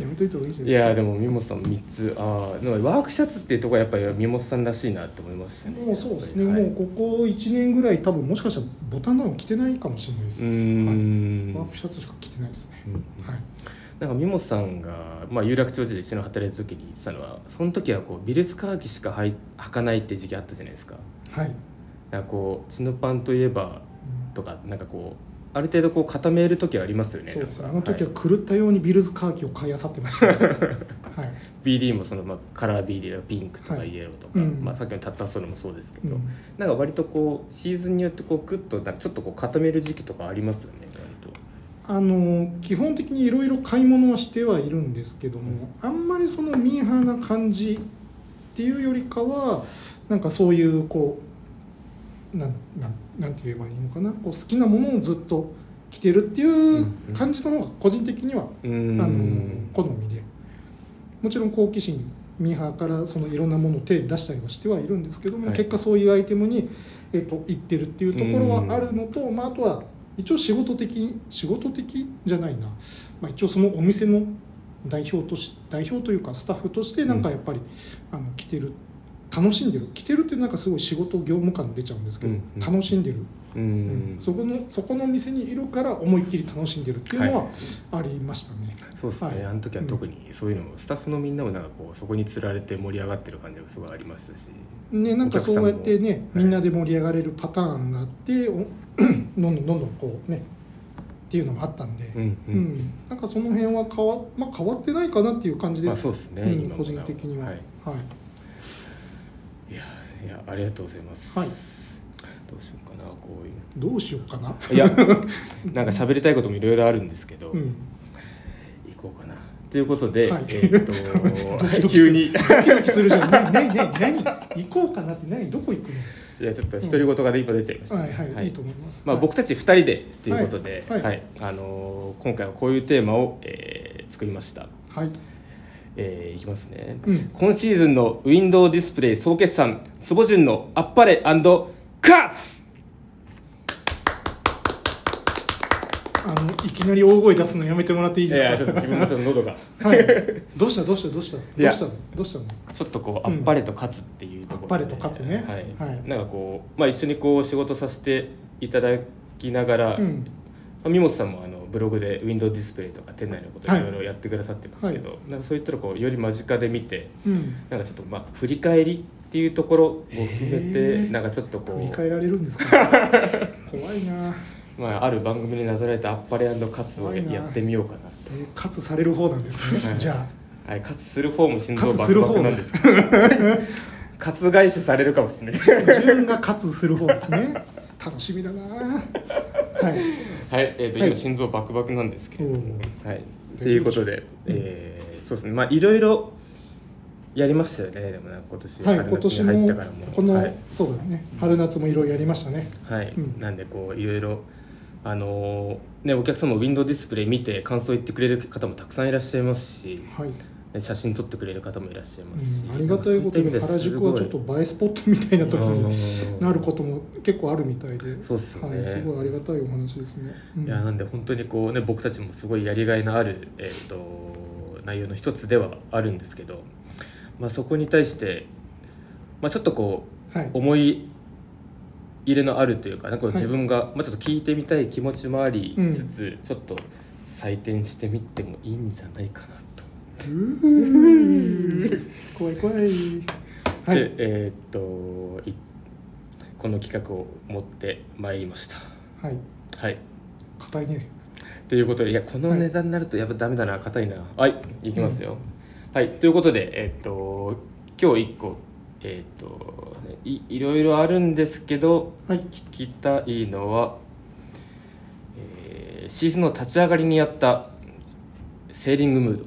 [LAUGHS] やめといた方がいいんじゃないいやでもミモさん3つ。ああワークシャツっていうところはやっぱりミモさんらしいなって思いましたね。もうそうですね、はい。もうここ1年ぐらい多分もしかしたらボタンダウン着てないかもしれないです。うーん、はい、ワークシャツしか着てないですね、うん。はいなんかミモさんが、まあ、有楽町時で一緒に働いた時に言ってたのはその時はこうビルスカーキしか履かないって時期あったじゃないですか。はい、なんかこうチノパンといえばとかなんかこうある程度こう固める時はありますよねそうですあの時は狂ったようにビルズカーキを買い漁ってました、ね、はい。はい、BD もその、まあ、カラー BD とかピンクとかはい。イエローとか、うん。まあ、さっきのタッターソルもそうですけど、うん。なんか割とこうシーズンによってこうクッとなんかちょっとこう固める時期とかありますよねあの基本的にいろいろ買い物はしてはいるんですけども、あんまりそのミーハーな感じっていうよりかはなんかそういうこうなんなんなんて言えばいいのかな？こう好きなものをずっと着てるっていう感じの方が個人的には、あの好みで。もちろん好奇心ミーハーからそのいろんなものを手に出したりはしてはいるんですけども、はい。結果そういうアイテムに、えっと行ってるっていうところはあるのと、まあ、あとは一応仕事的仕事的じゃないな、まあ、一応そのお店の代表とし代表というかスタッフとしてなんかやっぱり、あの来てる楽しんでる。来てるってなんかすごい仕事業務感出ちゃうんですけど、うんうん。楽しんでる、うーうん。んそこのそこの店にいるから思いっきり楽しんでるっていうのはありましたね。そうですね、はい。あの時は特にそういうのも、スタッフのみんなもなんかこうそこにつられて盛り上がってる感じがすごいありましたし。ね、なんかそうやってね、はい。みんなで盛り上がれるパターンがあって、おどんどんどんどんこうねっていうのもあったんで、うんううん。んなんかその辺は変わ,、まあ、変わってないかなっていう感じです、まあそうですねうん個人的には。ははい。い、いやいやありがとうございます、はい。どうしようかなこういう。どうしようかな。いや [LAUGHS] なんか喋りたいこともいろいろあるんですけど、うん、行こうかな。ということで、はい。えーっと [LAUGHS] [LAUGHS] 急に。ドキドキするじゃん。ねねね何？行こうかなって何？どこ行くいやちょっと独り言が今出ちゃいました、の？はいはい、い、いと思います。まあ、はい僕たち2人でということで、ははい。い。あのー今回はこういうテーマを、えー作りました、はい、えーいきますね、うん。今シーズンのウィンドウディスプレイ総決算坪順のあっぱれカッツあのいきなり大声出すのやめてもらっていいいですか？やちょっと自分もちょっと喉が。はい。どうしたどうしたどうした？どうしたのどうしたの？ちょっとこうあっぱれと勝つっていうところで、あっぱれと勝つね。はい。はい。なんかこう、まあ、一緒にこう仕事させていただきながら、うん。まあ、三本さんもあのブログでウィンドウディスプレイとか店内のことはいいろいろやってくださってますけど、なんかそういったらこうより間近で見てうん。なんかちょっとまあ振り返りっていうところも含めへてー。なんかちょっとこ振りう、返られるんですか？[LAUGHS] 怖いなまあ、ある番組になぞらえたあっぱれカツをやってみようかなえー勝つされる方なんですね、はい。じゃはい、カツする方も心臓バクバクなんですけど。[LAUGHS] カツ返しされるかもしれない。あ自分が勝つする方ですね。楽しみだな。はい。はい、えーとはい。今心臓バクバクなんですけれども、おはい、ということで、えーそうですね。まあいろいろやりましたよね。でもね今年はい、春今年入ってもからも。この、はい、そうだね。春夏もいろいろやりましたね。はい。うん。なんでこういろいろあのーねお客様もウィンドウディスプレイ見て感想言ってくれる方もたくさんいらっしゃいますし、はい、ね写真撮ってくれる方もいらっしゃいますし、うん、ありがたいことに原宿はちょっと映えスポットみたいな時になることも結構あるみたいで。そうっすよね。はい、すごいありがたいお話ですね、うん。いやなんで本当にこうね僕たちもすごいやりがいのある、えー、と内容の一つではあるんですけど、まあ、そこに対して、まあ、ちょっとこうはい。思い入れのあるというかなんかはい。自分が、まあ、ちょっと聞いてみたい気持ちもありうん。つつ、ちょっと採点してみてもいいんじゃないかなと。うー怖い怖い。はい。でえーっといこの企画を持ってまいりました。はい。はい。硬いね。ということでいやこの値段になるとやっぱダメだな硬いな。はいいきますよ、はいということでえっと今日1個えっ、とねいいろいろあるんですけどはい。聞きたいのは、えーシーズンの立ち上がりにやったセーリングムード、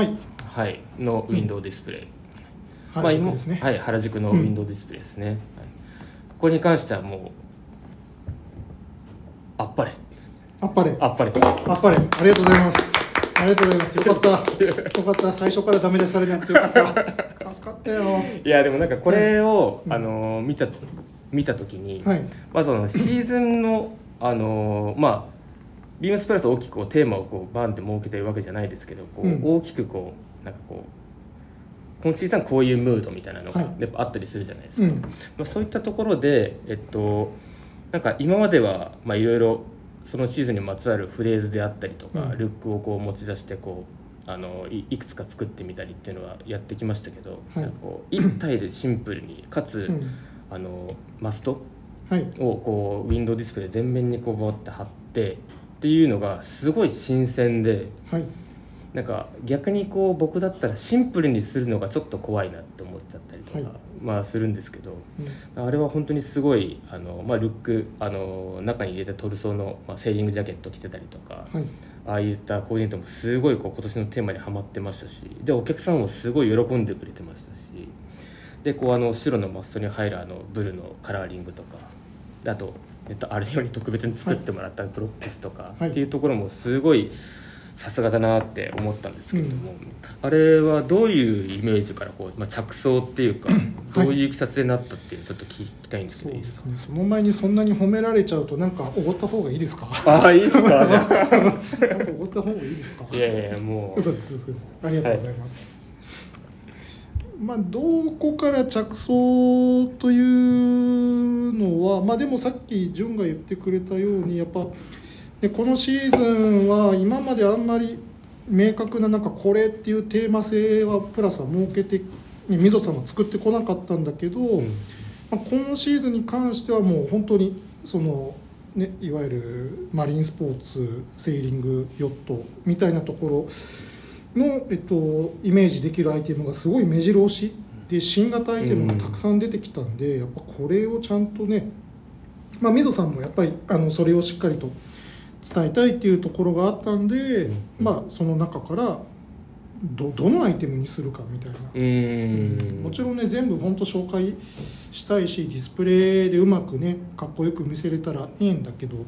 はい。はい、のウィンドウディスプレイ、原宿ですね、まあ今はい、原宿のウィンドウディスプレイですね、はい、ここに関してはもうあっぱれ。あっぱれ。あっぱれ。あっぱれ。ありがとうございますありがとうございます。[LAUGHS] よかった。よかった。最初からダメ出しされなくてよかった。[LAUGHS] 助かったよ。いやでもなんかこれを、うんあのー見た見た時に、はい。まあそのシーズンのあのーまあビームスプラス大きくこうテーマをこうバンって設けてるわけじゃないですけどこう、うん。大きくこうなんかこう今シーズンはこういうムードみたいなのがはい。やっぱあったりするじゃないですか、うん。まあ、そういったところでえっとなんか今まではまあいろいろそのシーズンにまつわるフレーズであったりとか、うん。ルックをこう持ち出してこうあのいいくつか作ってみたりっていうのはやってきましたけど、はい。こう一体でシンプルにかつ、うん。あのマストはい。をこうウィンドウディスプレイ全面にこうバーって貼ってっていうのがすごい新鮮ではいなんか逆にこう僕だったらシンプルにするのがちょっと怖いなって思っちゃったりとか、はい。まあするんですけどうん。あれは本当にすごいあの、まあ、ルックあの中に入れたトルソーの、まあ、セーリングジャケット着てたりとか、はい。ああいったコーディネートもすごいこう今年のテーマにはまってましたしでお客さんもすごい喜んでくれてましたしでこうあの白のマストに入るあのブルーのカラーリングとかであと、えっと、あれより特別に作ってもらったブロックスとかはい。っていうところもすごいさすがだなって思ったんですけれども、うあれはどういうイメージからこう、まあ、着想っていうかどういういきさつでなったっていうちょっと聞きたいんですけどいいですか？すね。その前にそんなに褒められちゃうとなんかおごった方がいいですか？[LAUGHS] ああいいですか？[LAUGHS] おごった方がいいですか？あいやいやもう。嘘です嘘ですありがとうございます、まあどこから着想というのはまあでもさっき潤が言ってくれたようにやっぱでこのシーズンは今まであんまり明確ななんかこれっていうテーマ性はプラスは設けてねみぞさんは作ってこなかったんだけど、うん。まあ、今シーズンに関してはもう本当にその、ね、いわゆるマリンスポーツセーリングヨットみたいなところの、えっと、イメージできるアイテムがすごい目白押し。で新型アイテムがたくさん出てきたんで、やっぱこれをちゃんとねまあみぞさんもやっぱりあのそれをしっかりと伝えたいっていうところがあったんで、うん。まあその中からどどのアイテムにするかみたいな。うーん。もちろんね全部本当紹介したいしディスプレイでうまくねかっこよく見せれたらいいんだけどうん。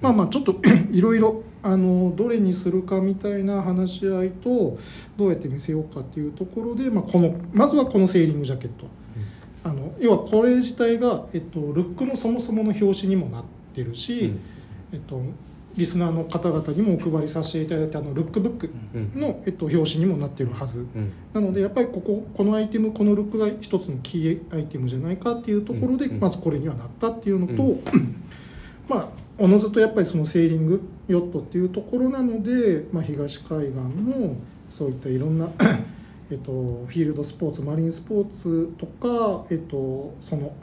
まあまあちょっと [COUGHS] いろいろあのどれにするかみたいな話し合いとどうやって見せようかっていうところで、まあ、このまずはこのセーリングジャケット。あの要はこれ自体が、えっと、ルックのそもそもの表紙にもなってるし、うん。えっと、リスナーの方々にもお配りさせていただいたあのルックブックうん。の、えっと、表紙にもなってるはず。うん。なのでやっぱりこここのアイテムこのルックが一つのキーアイテムじゃないかっていうところで、まずこれにはなったっていうのと、う [CLEARS THROAT] まあおのずとやっぱりそのセーリングヨットっていうところなので、まあ、東海岸のそういったいろんな [CLEARS THROAT] えっとフィールドスポーツマリンスポーツとか、えっと、その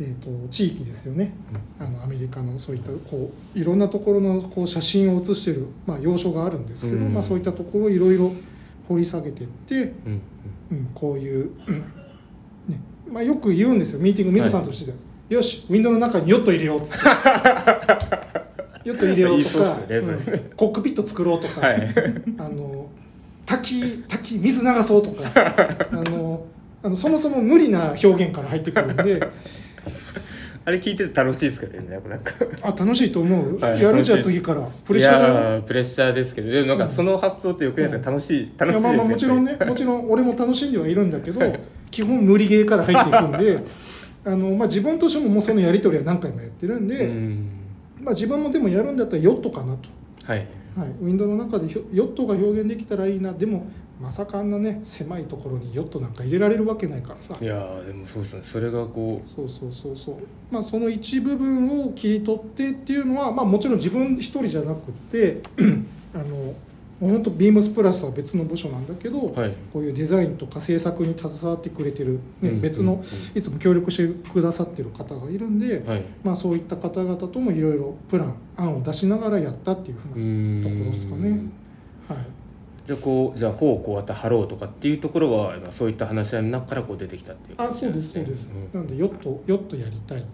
えっと地域ですよね。あのアメリカのそういったこういろんなところのこう写真を写してる、まあ、要所があるんですけど、うん。まあ、そういったところをいろいろ掘り下げていって、うん。うん、こういう、うん。ね。まあ、よく言うんですよ。ミーティング水さんとして、よしウィンドウの中にヨット入れようっつって。[LAUGHS] ヨット入れようとかねうん。コックピット作ろうとか、はい。[LAUGHS] あの滝滝水流そうとかあのあのそもそも無理な表現から入ってくるんであれ聞いてて楽しいですけどねなんか。あ楽しいと思う、はいやるじゃあ次から。プレッシャープレッシャーですけどでもなんかその発想ってよくないですか、楽しい楽しいですまあまあもちろんねもちろん俺も楽しんではいるんだけど基本無理ゲーから入っていくんであの、まあ、自分としてももうそのやり取りは何回もやってるんで、うん。まあ、自分もでもやるんだったらヨットかなと、はい。はい、ウィンドウの中でヨットが表現できたらいいな。でもまさかあんなね狭いところにヨットなんか入れられるわけないからさ。いやーでもそうですね。それがこそうそうそうそう。まあその一部分を切り取ってっていうのは、まあ、もちろん自分一人じゃなくって [CLEARS THROAT] あの本当ビームスプラスは別の部署なんだけど、うはい。こういうデザインとか制作に携わってくれてる、ねうん別の、うん。いつも協力してくださってる方がいるんで、はい。まあ、そういった方々ともいろいろプラン案を出しながらやったっていうふうな、うんところっすかね。はい、じゃあこうじゃあ頬をこうやって張ろうとかっていうところはまあそういった話し合いの中からこう出てきたっていう。あそうですそうです、うなんでヨットヨットやりたい。ん。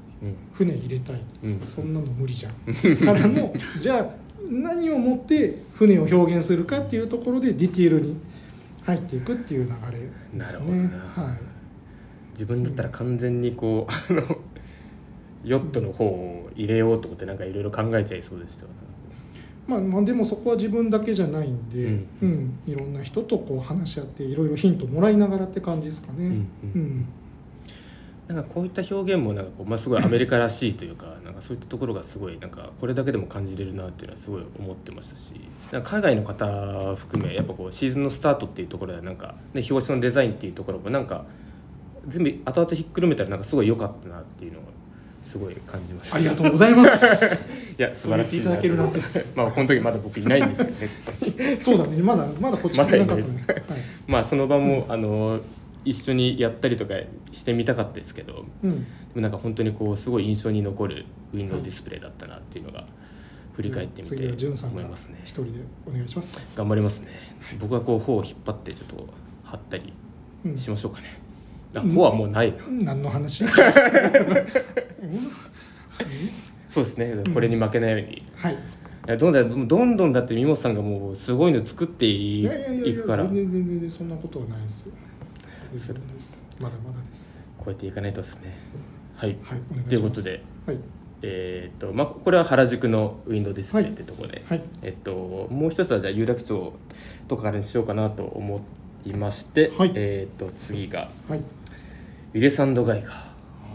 船入れたい。うん。そんなの無理じゃん。からの [LAUGHS] じゃあ何をもって船を表現するかっていうところでディティールに入っていくっていう流れですね。なるほどな。はい。自分だったら完全にこうあのヨットの方を入れようと思ってなんかいろいろ考えちゃいそうでしたよねまあ、まあでもそこは自分だけじゃないんで、ううん。んいろんな人とこう話し合っていろいろヒントもらいながらって感じですかね。うんうん。うん。なんかこういった表現もなんかこう、まあ、すごいアメリカらしいというか [LAUGHS] なんかそういったところがすごいなんかこれだけでも感じれるなっていうのはすごい思ってましたしなんか海外の方含めやっぱこうシーズンのスタートっていうところでなんか、ね、表紙のデザインっていうところもなんか全部後々ひっくるめたらなんかすごい良かったなっていうのをすごい感じました。ありがとうございます。[LAUGHS] いや素晴らしいいただけるなんて。[LAUGHS] まあこの時まだ僕いないんですけどね。そうだね、まだまだこっち来てなかったね。[LAUGHS] はい。まあその場も、あの一緒にやったりとかしてみたかったですけどうん、でもなんか本当にこうすごい印象に残るウィンドウディスプレイだったなっていうのが振り返ってみて思いますね一人でお願いします。頑張りますね。僕はこう頬を引っ張ってちょっと張ったりうんしましょうかね、あ頬はもうない。な、何の話？う [LAUGHS] んそうですね。これに負けないように、いはい。やどんどんどんどんだって三本さんがもうすごいの作っていいやいやいやいやいくから全然全然そんなことはないですよ。まだまだです。超えていかないとですね。はい、はい、いうことで。はい。えーっとまあ、これは原宿のウィンドウディスプレイってところで、はい。えっと、もう一つはじゃあ有楽町とかからにしようかなと思いまして、はいえーっと次がはいウィレスガイガー、は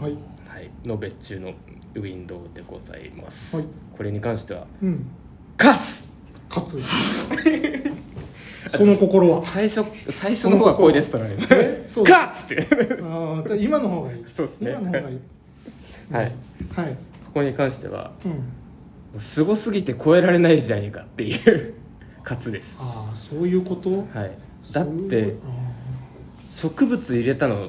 いはい、の別注のウィンドウでございます、はい。これに関してはうん。「勝つ!勝つ。その心は」。[LAUGHS] 最初最初の方が声ですとねえ？そう勝つ!」ってああ、今の方がいい。そうですね今の方がいい。はいはい。ここに関してはうん。すごすぎて超えられないじゃねえかっていう勝つです、ああ、そういうこと？はい、だっていう植物入れたの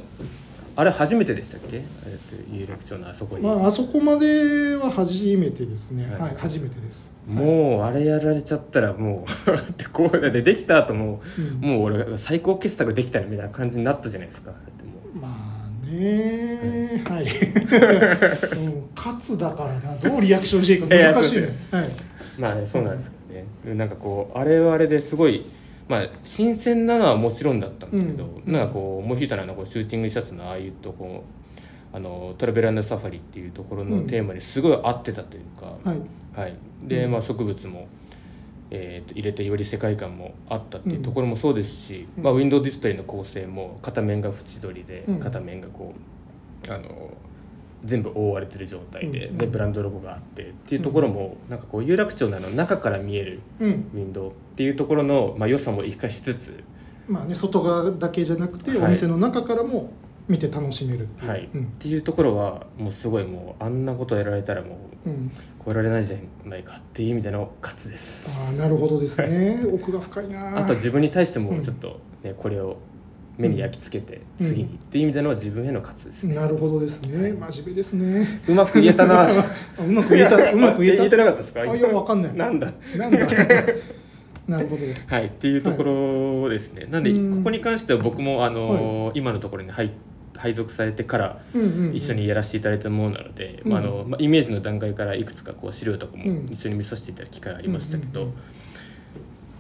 あれ初めてでしたっけ？えっと有楽町のあそこに、まあ、あそこまでは初めてですね。はい。はい、初めてです。もうあれやられちゃったらもう [LAUGHS] ってこうだってできた後もうん。もう俺最高傑作できたよみたいな感じになったじゃないですか。まあねはい、うん、[LAUGHS] 勝つだからな。どうリアクションしていいか難しいね。[LAUGHS] はい。まあねそうなんですけどね、なんかこうあれはあれですごいまあ新鮮なのはもちろんだったんですけど、うん。なんかこう思いついたのはこうシューティングシャツのああいうとこあのトラベラーサファリっていうところのテーマにすごい合ってたというか、はい。はい、で、うん。まあ、植物も、えーと入れてより世界観もあったっていうところもそうですし、うん。まあ、ウィンドウディスプレイの構成も片面が縁取りで、うん。片面がこうあの全部覆われてる状態で,、うんでブランドロゴがあってっていうところも、なんかこう有楽町の中から見えるうん。ウィンドウっていうところの、まあ、良さも生かしつつ、まあね外側だけじゃなくて、はい。お店の中からも見て楽しめるっていう、はい。うん。っていうところはもうすごいもうあんなことやられたらもううん、超えられないじゃないかっていう意味での勝つです。ああなるほどですね。奥が深いな。あと自分に対してうん。もちょっと、ねこれを目に焼き付けてうん。次にっていう意味での自分への勝つですね、なるほどですね。真面目ですね。うまく言えたな。[LAUGHS] あうまく言えた [LAUGHS] うまく言えた。言えてなかったですか？あいやわかんない。なんだ？なんだ？[LAUGHS] なるほど。はい。っていうところですね、なんでうん。ここに関しては僕もあのー今のところに配配属されてからうんうんうん。一緒にやらせていただいたものなので、うん。まああのまあ、イメージの段階からいくつかこう資料とかもうん。一緒に見させていただく機会ありましたけど、うんうんうん。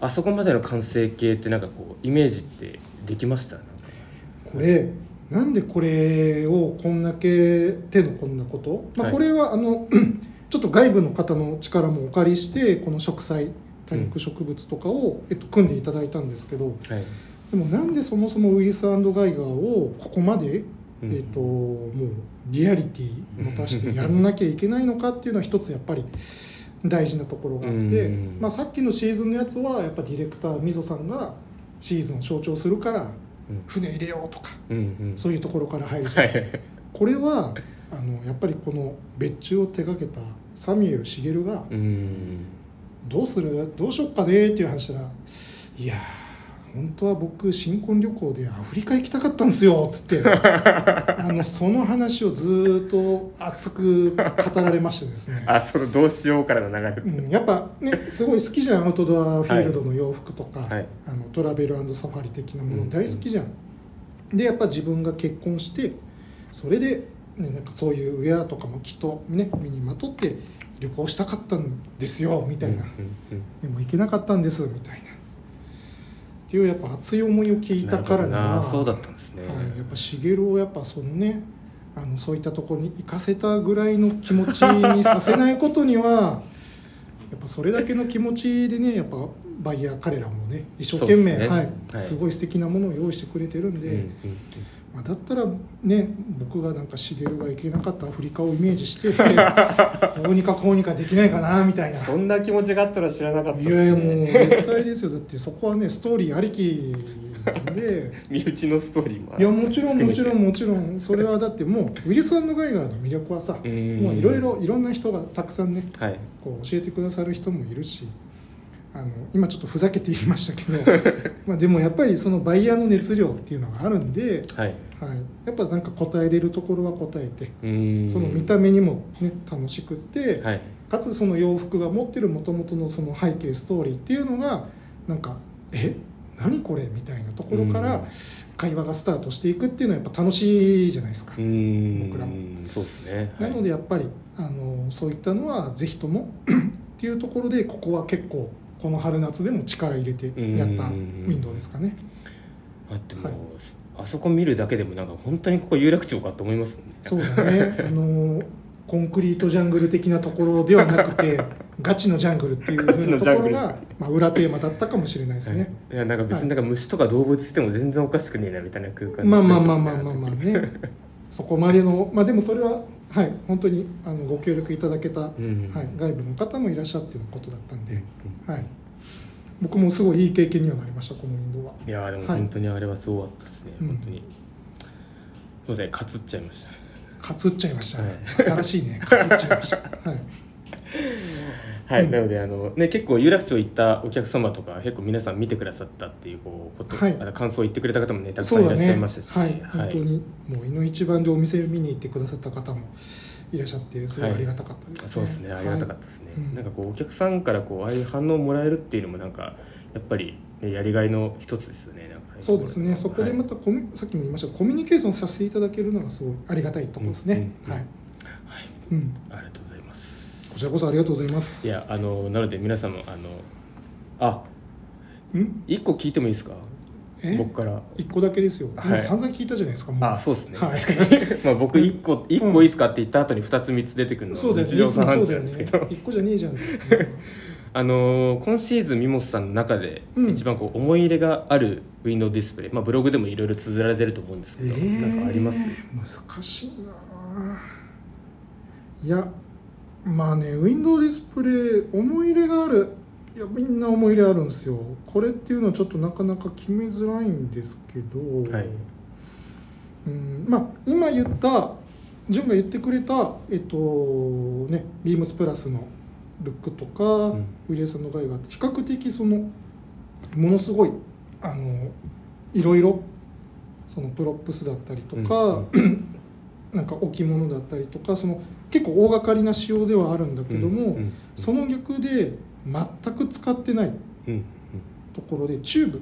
あそこまでの完成形ってなんかこうイメージってできましたこれなんでこれをこんだけ手のこんなこと、まあ、はい。これはあの [CLEARS THROAT] ちょっと外部の方の力もお借りしてこの植栽多肉植物とかを、えっと、組んでいただいたんですけどはい。でもなんでそもそもウィリスガイガーをここまで、うん。えっと、もうリアリティ持たしてやんなきゃいけないのかっていうのは [LAUGHS] 一つやっぱり大事なところがあって、うん。まあ、さっきのシーズンのやつはやっぱディレクターみぞさんがシーズンを象徴するからうん。船入れようとかそういうところから入るじゃん、はい。これはあのやっぱりこの別注を手掛けたサミュエル茂がうん。どうする？どうしよっかね？っていう話したらいやー本当は僕新婚旅行でアフリカ行きたかったんですよ」っつって。[LAUGHS] あのその話をずーっと熱く語られましてですね。あそのどうしようからの流れ、うん、やっぱねすごい好きじゃんアウトドアフィールドの洋服とか、はい。あのトラベルサファリ的なもうん。の大好きじゃん、でやっぱ自分が結婚してそれで、ね、なんかそういうウェアとかもきっとね身にまとって旅行したかったんですよみたいな、うんうん。でも行けなかったんですみたいなっていうやっぱ熱い思いを聞いたからにはそうだったんですね、はい、やっぱ茂をやっぱそのねあのそういったところに行かせたぐらいの気持ちにさせないことには [LAUGHS] やっぱそれだけの気持ちでねやっぱバイヤー彼らもね一生懸命、ね。はいはい。すごい素敵なものを用意してくれてるんで、うんうんまあ、だったらね僕がなんか茂が行けなかったアフリカをイメージして [LAUGHS] どうにかこうにかできないかなみたいな。そんな気持ちがあったら知らなかった。いやいやもう絶対ですよ。だってそこはねストーリーありきで。[LAUGHS] 身内のストーリーもあいやもちろんもちろんんもちろん。それはだってもうウィルス・ガイガーの魅力はさもういろいろいろんな人がたくさんねはい。こう教えてくださる人もいるしあの今ちょっとふざけて言いましたけど [LAUGHS] まあでもやっぱりそのバイヤーの熱量っていうのがあるんで、はい。はい、やっぱなんか答えれるところは答えてその見た目にもね楽しくって、はい。かつその洋服が持ってるもともとのその背景ストーリーっていうのがなんか「え？何これ?」みたいなところかうん。ら会話がスタートしていくっていうのはやっぱ楽しいじゃないですか。僕らも。そうですね。なのでやっぱりあのそういったのはぜひとも [CLEARS THROAT] っていうところでここは結構この春夏でも力入れてやったウィンドウですかね。あっても、はい。あそこ見るだけでもなんか本当にここ有楽町かと思いますもんね。そうだね。あのコンクリートジャングル的なところではなくて [LAUGHS] ガチのジャングルっていうところが、まあ、裏テーマだったかもしれないですね。い。やなんか別になんか虫とか動物っても全然おかしくねえなみたいな空間まあまあまあまあまあまあね。そこまでのまあでもそれははい本当にあのご協力いただけた、はうん。い、外部の方もいらっしゃってのことだったんで、はい、僕もすごいいい経験にはなりましたこのウィンドウは。いやーでもはい。本当にあれはすごかったですね、うん。本当に。そうですねかつっちゃいましたかつっちゃいました、ね。は新しいねかつっちゃいました。はいはい、うん。なのであの、ね、結構有楽町行ったお客様とか結構皆さん見てくださったっていうこうこと、はい。あの感想を言ってくれた方もねたくさんいうらっしゃいねましたし、はい、本当にもういの一番でお店見に行ってくださった方もいらっしゃってすごいありがたかったです、ね。そうですね。ありがたかったですね、はいうん。なんかこうお客さんからこうああいう反応をもらえるっていうのもなんかやっぱり、ね、やりがいの一つですよね。なんかそうですね。そこでまた、たコミ、さっきも言いましたコミュニケーションさせていただけるのがすごいありがたいところですね、うんうんはい、はい、うん、ありがとこちらこそありがとうございます。いやあのなので皆さんもあのあん？一個聞いてもいいですか？え？僕から。一個だけですよ、はい。散々聞いたじゃないですかあそうですね、はい。確かに。[LAUGHS] まあ僕一個一個いいですかって言った後に二つ三つ出てくるのそうだよね。一個じゃねえじゃん [LAUGHS] あのー今シーズンミモスさんの中でうん。一番こう思い入れがあるウィンドウディスプレイ、まあ、ブログでもいろいろ綴られてると思うんですけど、なんかあります？難しいないやまあねウィンドウディスプレイ思い入れがあるいやみんな思い入れあるんですよ。これっていうのはちょっとなかなか決めづらいんですけど、はい。うんまあ今言った潤が言ってくれたえっとねビームスプラスのルックとか、ん。ウィリアさんの害があって比較的そのものすごいあのいろいろその props だったりとか、[CLEARS THROAT] なんか置物だったりとかその結構大掛かりな仕様ではあるんだけども、その逆で全く使ってないところでチューブ。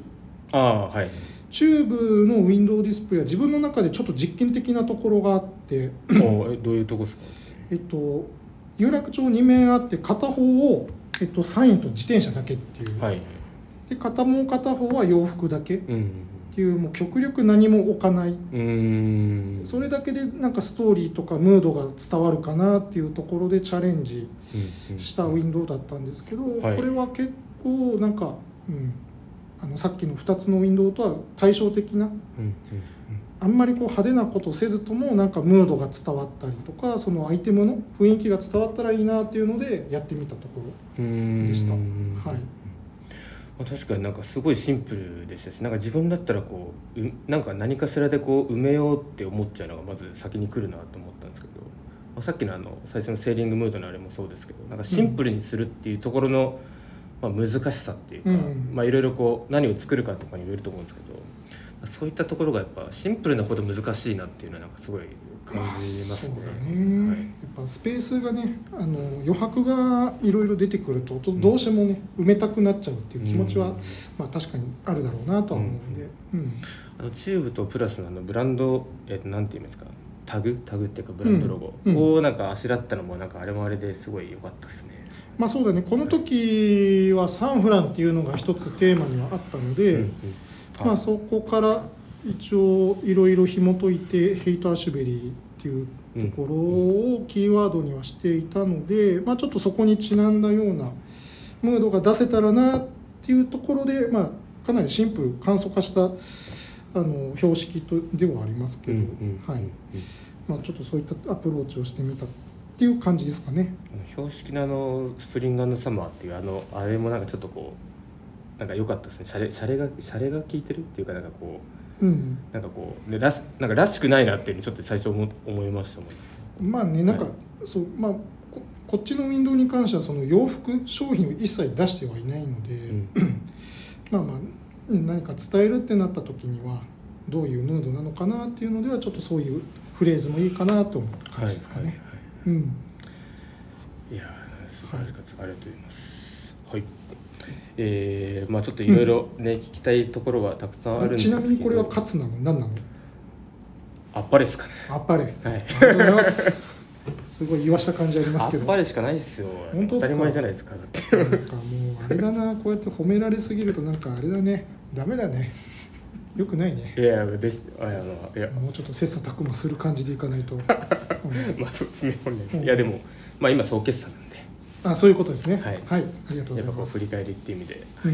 ああはい。チューブのウィンドウディスプレイは自分の中でちょっと実験的なところがあっておえどういうとこですか？えっと有楽町2面あって片方を、えっと、サインと自転車だけっていう、はい。で片もう片方は洋服だけ。っうんていうもう極力何も置かない。うん。それだけでなんかストーリーとかムードが伝わるかなっていうところでチャレンジしたウィンドウだったんですけど、はい。これは結構なんか、うん、あのさっきの2つのウィンドウとは対照的なうんあんまりこう派手なことせずともなんかムードが伝わったりとかそのアイテムの雰囲気が伝わったらいいなっていうのでやってみたとこうんうんでした。うん。ろ、はい、まあ確かになんかすごいシンプルでしたしなんか自分だったらこううなんか何かしらでこう埋めようって思っちゃうのがまず先に来るなと思ったんですけど、まあ、さっきのあの最初のセーリングムードのあれもそうですけどなんかシンプルにするっていうところのまあ、難しさっていうか、うん。まあいろいろこう何を作るかとかによると思うんですけどそういったところがやっぱシンプルなこと難しいなっていうのはなんかすごい感じますね。やっぱスペースがねあの余白がいろいろ出てくるととどうしてもね埋めたくなっちゃうっていう気持ちは、うん。まあ確かにあるだろうなとは思うんで、うん。あのチューブとプラスのあのブランド、えー、となんて言いますか？タグ？タグっていうかブランドロゴうん。うん。をなんかあしらったのもなんかあれもあれですごい良かったですね。まあそうだね。この時はサンフランっていうのが一つテーマにはあったので、うんうん。まあ、そこから一応いろいろ紐解いてヘイト・アシュベリーっていうところをキーワードにはしていたので、まあ、ちょっとそこにちなんだようなムードが出せたらなっていうところで、まあ、かなりシンプル簡素化したあの標識とではありますけど、うんうん。はい。うん。まあ、ちょっとそういったアプローチをしてみたっていう感じですかね。標識のあのスプリングサマーっていうあのあれもなんかちょっとこうなんか良かったですね。シャレシャレがシャレが効いてるっていうかなんかこううん。なんかこう、ね、らしなんからしくないなっていうのちょっと最初思思いましたもんまあねなんか、はい。そうまあここっちのウィンドウに関してはその洋服商品を一切出してはいないので、うん。[CLEARS THROAT] まあまあね何か伝えるってなった時にはどういうムードなのかなっていうのではちょっとそういうフレーズもいいかなと思う感じですかね。はいはいうん。はいいやー素晴らしかった、ありがとうございます。はい。えー、まあちょっといろいろね、聞きたいところはたくさんあるんですけど。ちなみにこれはカツなの？何なの？あっぱれですかね。あっぱれ。あはい。りがとうございます。すごい言わした感じありまあっすけど。ぱれしかないですよ。本当当たり前じゃないですか。だって。なんかもうあれだな。こうやって褒められすぎるとなんかあれだね。ダメだねよくないね。いやでしあいや。もうちょっと切磋琢磨する感じでいかないと、う [LAUGHS] んまあそうですね本来、うん。いやでもまあ今総決算なんで。あそういうことですね。はい。ありがとうございます。う振り返りっていう意味で。うん。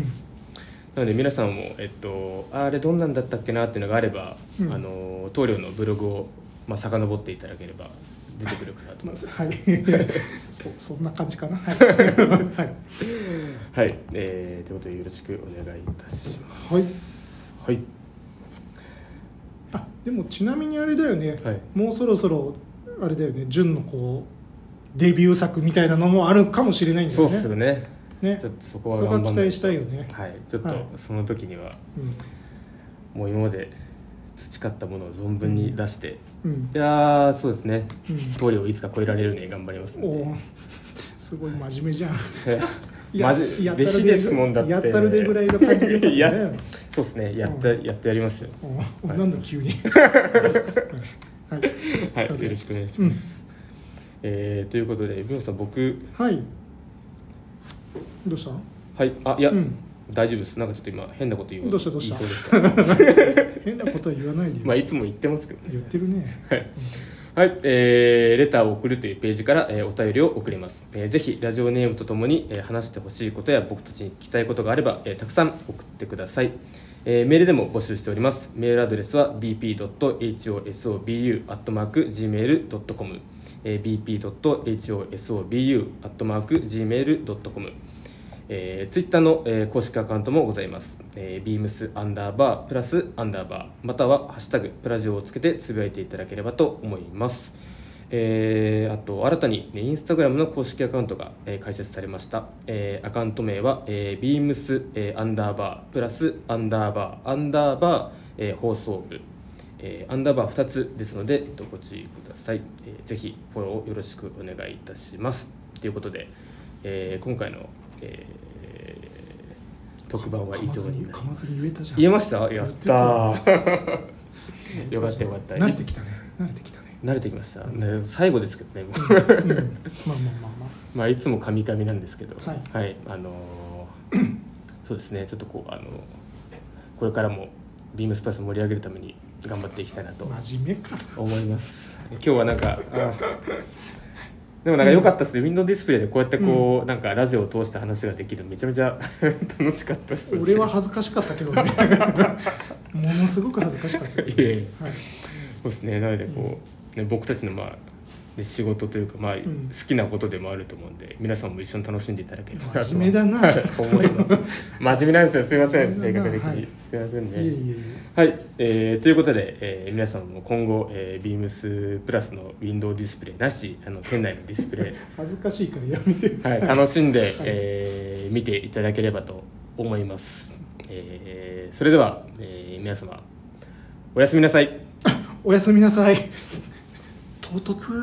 なので皆さんも、えっと、ああれどんなんだったっけなっていうのがあれば、うん。あの棟梁のブログを、まあ遡っていただければ出てくるかなと思います。[LAUGHS] はい。[LAUGHS] そそんな感じかな。はい、はい。はい、えー、ということでよろしくお願いいたします。はい、はい、あでもちなみにあれだよね、はい。もうそろそろあれだよね。純のこうデビュー作みたいなのもあるかもしれないんだそうよねっすよね。ね。ちょっとそこは頑張期待したいよね。はい、ちょっとはい。その時にはうん。もう今まで培ったものを存分に出して、うん。いやーそうですね。うん。棟梁をいつか超えられるように頑張ります。おー。すごい真面目じゃん。[LAUGHS] えマジやったる弟子ですもんだって。やったるでぐらいの感じでよかったね。[LAUGHS] いやそうですね。やった、やってやりますよ。おなんだ急に。[LAUGHS] はい。はい、よろしくお願いします。えーということで、みおさん、僕、はい。どうしたはい、あ、いや、うん。大丈夫です。なんかちょっと今、変なこと言う。どうした？どうした？[LAUGHS] 変なことは言わないでよ、まあ、いつも言ってますけどね。言ってるね。はい。はい、えーレターを送るというページから、えーお便りを送ります、えーぜひラジオネームとともに、えー話してほしいことや僕たちに聞きたいことがあれば、えーたくさん送ってください、えーメールでも募集しておりますメールアドレスは bp.hosobu.gmail.com、えー bp.hosobu.gmail.com えー、ツイッターの、えー公式アカウントもございます。えー、ビームスアンダーバープラスアンダーバーまたはハッシュタグプラジオをつけてつぶやいていただければと思います。えーあと新たに、ね、インスタグラムの公式アカウントが、えー開設されました。えーアカウント名は、えー、ビームス、えーアンダーバープラスアンダーバーアンダーバー、えー放送部。えーアンダーバー2つですので、えっと、ご注意ください、えーぜひフォローよろしくお願いいたします。ということで、えー今回の、えー特番は以上になり噛まます言えたじゃん。言えました？やった。[LAUGHS] よかったよかった。慣れてきたね。慣れてきたね慣れてきました、ね最後ですけどね。もううん、まあまあまあままあいつもカミカミなんですけど。はい。あのーそうですね。ちょっとこうあのこれからもビームスプラス盛り上げるために頑張っていきたいなとあ真面目か。思います。今日はなんかあでもなんか良かったですね、ウィンドウディスプレイでこうやってこう、なんかラジオを通して話ができる。のめちゃめちゃ [LAUGHS] 楽しかったです俺は恥ずかしかったけどね。[LAUGHS] ものすごく恥ずかしかったけど、いえいえはい、そうですね。なのでこう、ね、僕たちのまあで仕事というか、まあん。好きなことでもあると思うんで皆さんも一緒に楽しんでいただければなと真面目だな。思います。[LAUGHS] 真面目なんですよ。すいません。性格的に、はい。すいませんね。はい、えーということで、えー皆さんも今後、えー、Beams プラスのウィンドウディスプレイなしあの店内のディスプレイ。[LAUGHS] 恥ずかしいからやめて。はい、楽しんで、えー見ていただければと思います、えーそれでは、えー皆様おやすみなさい。[LAUGHS] おやすみなさい唐突。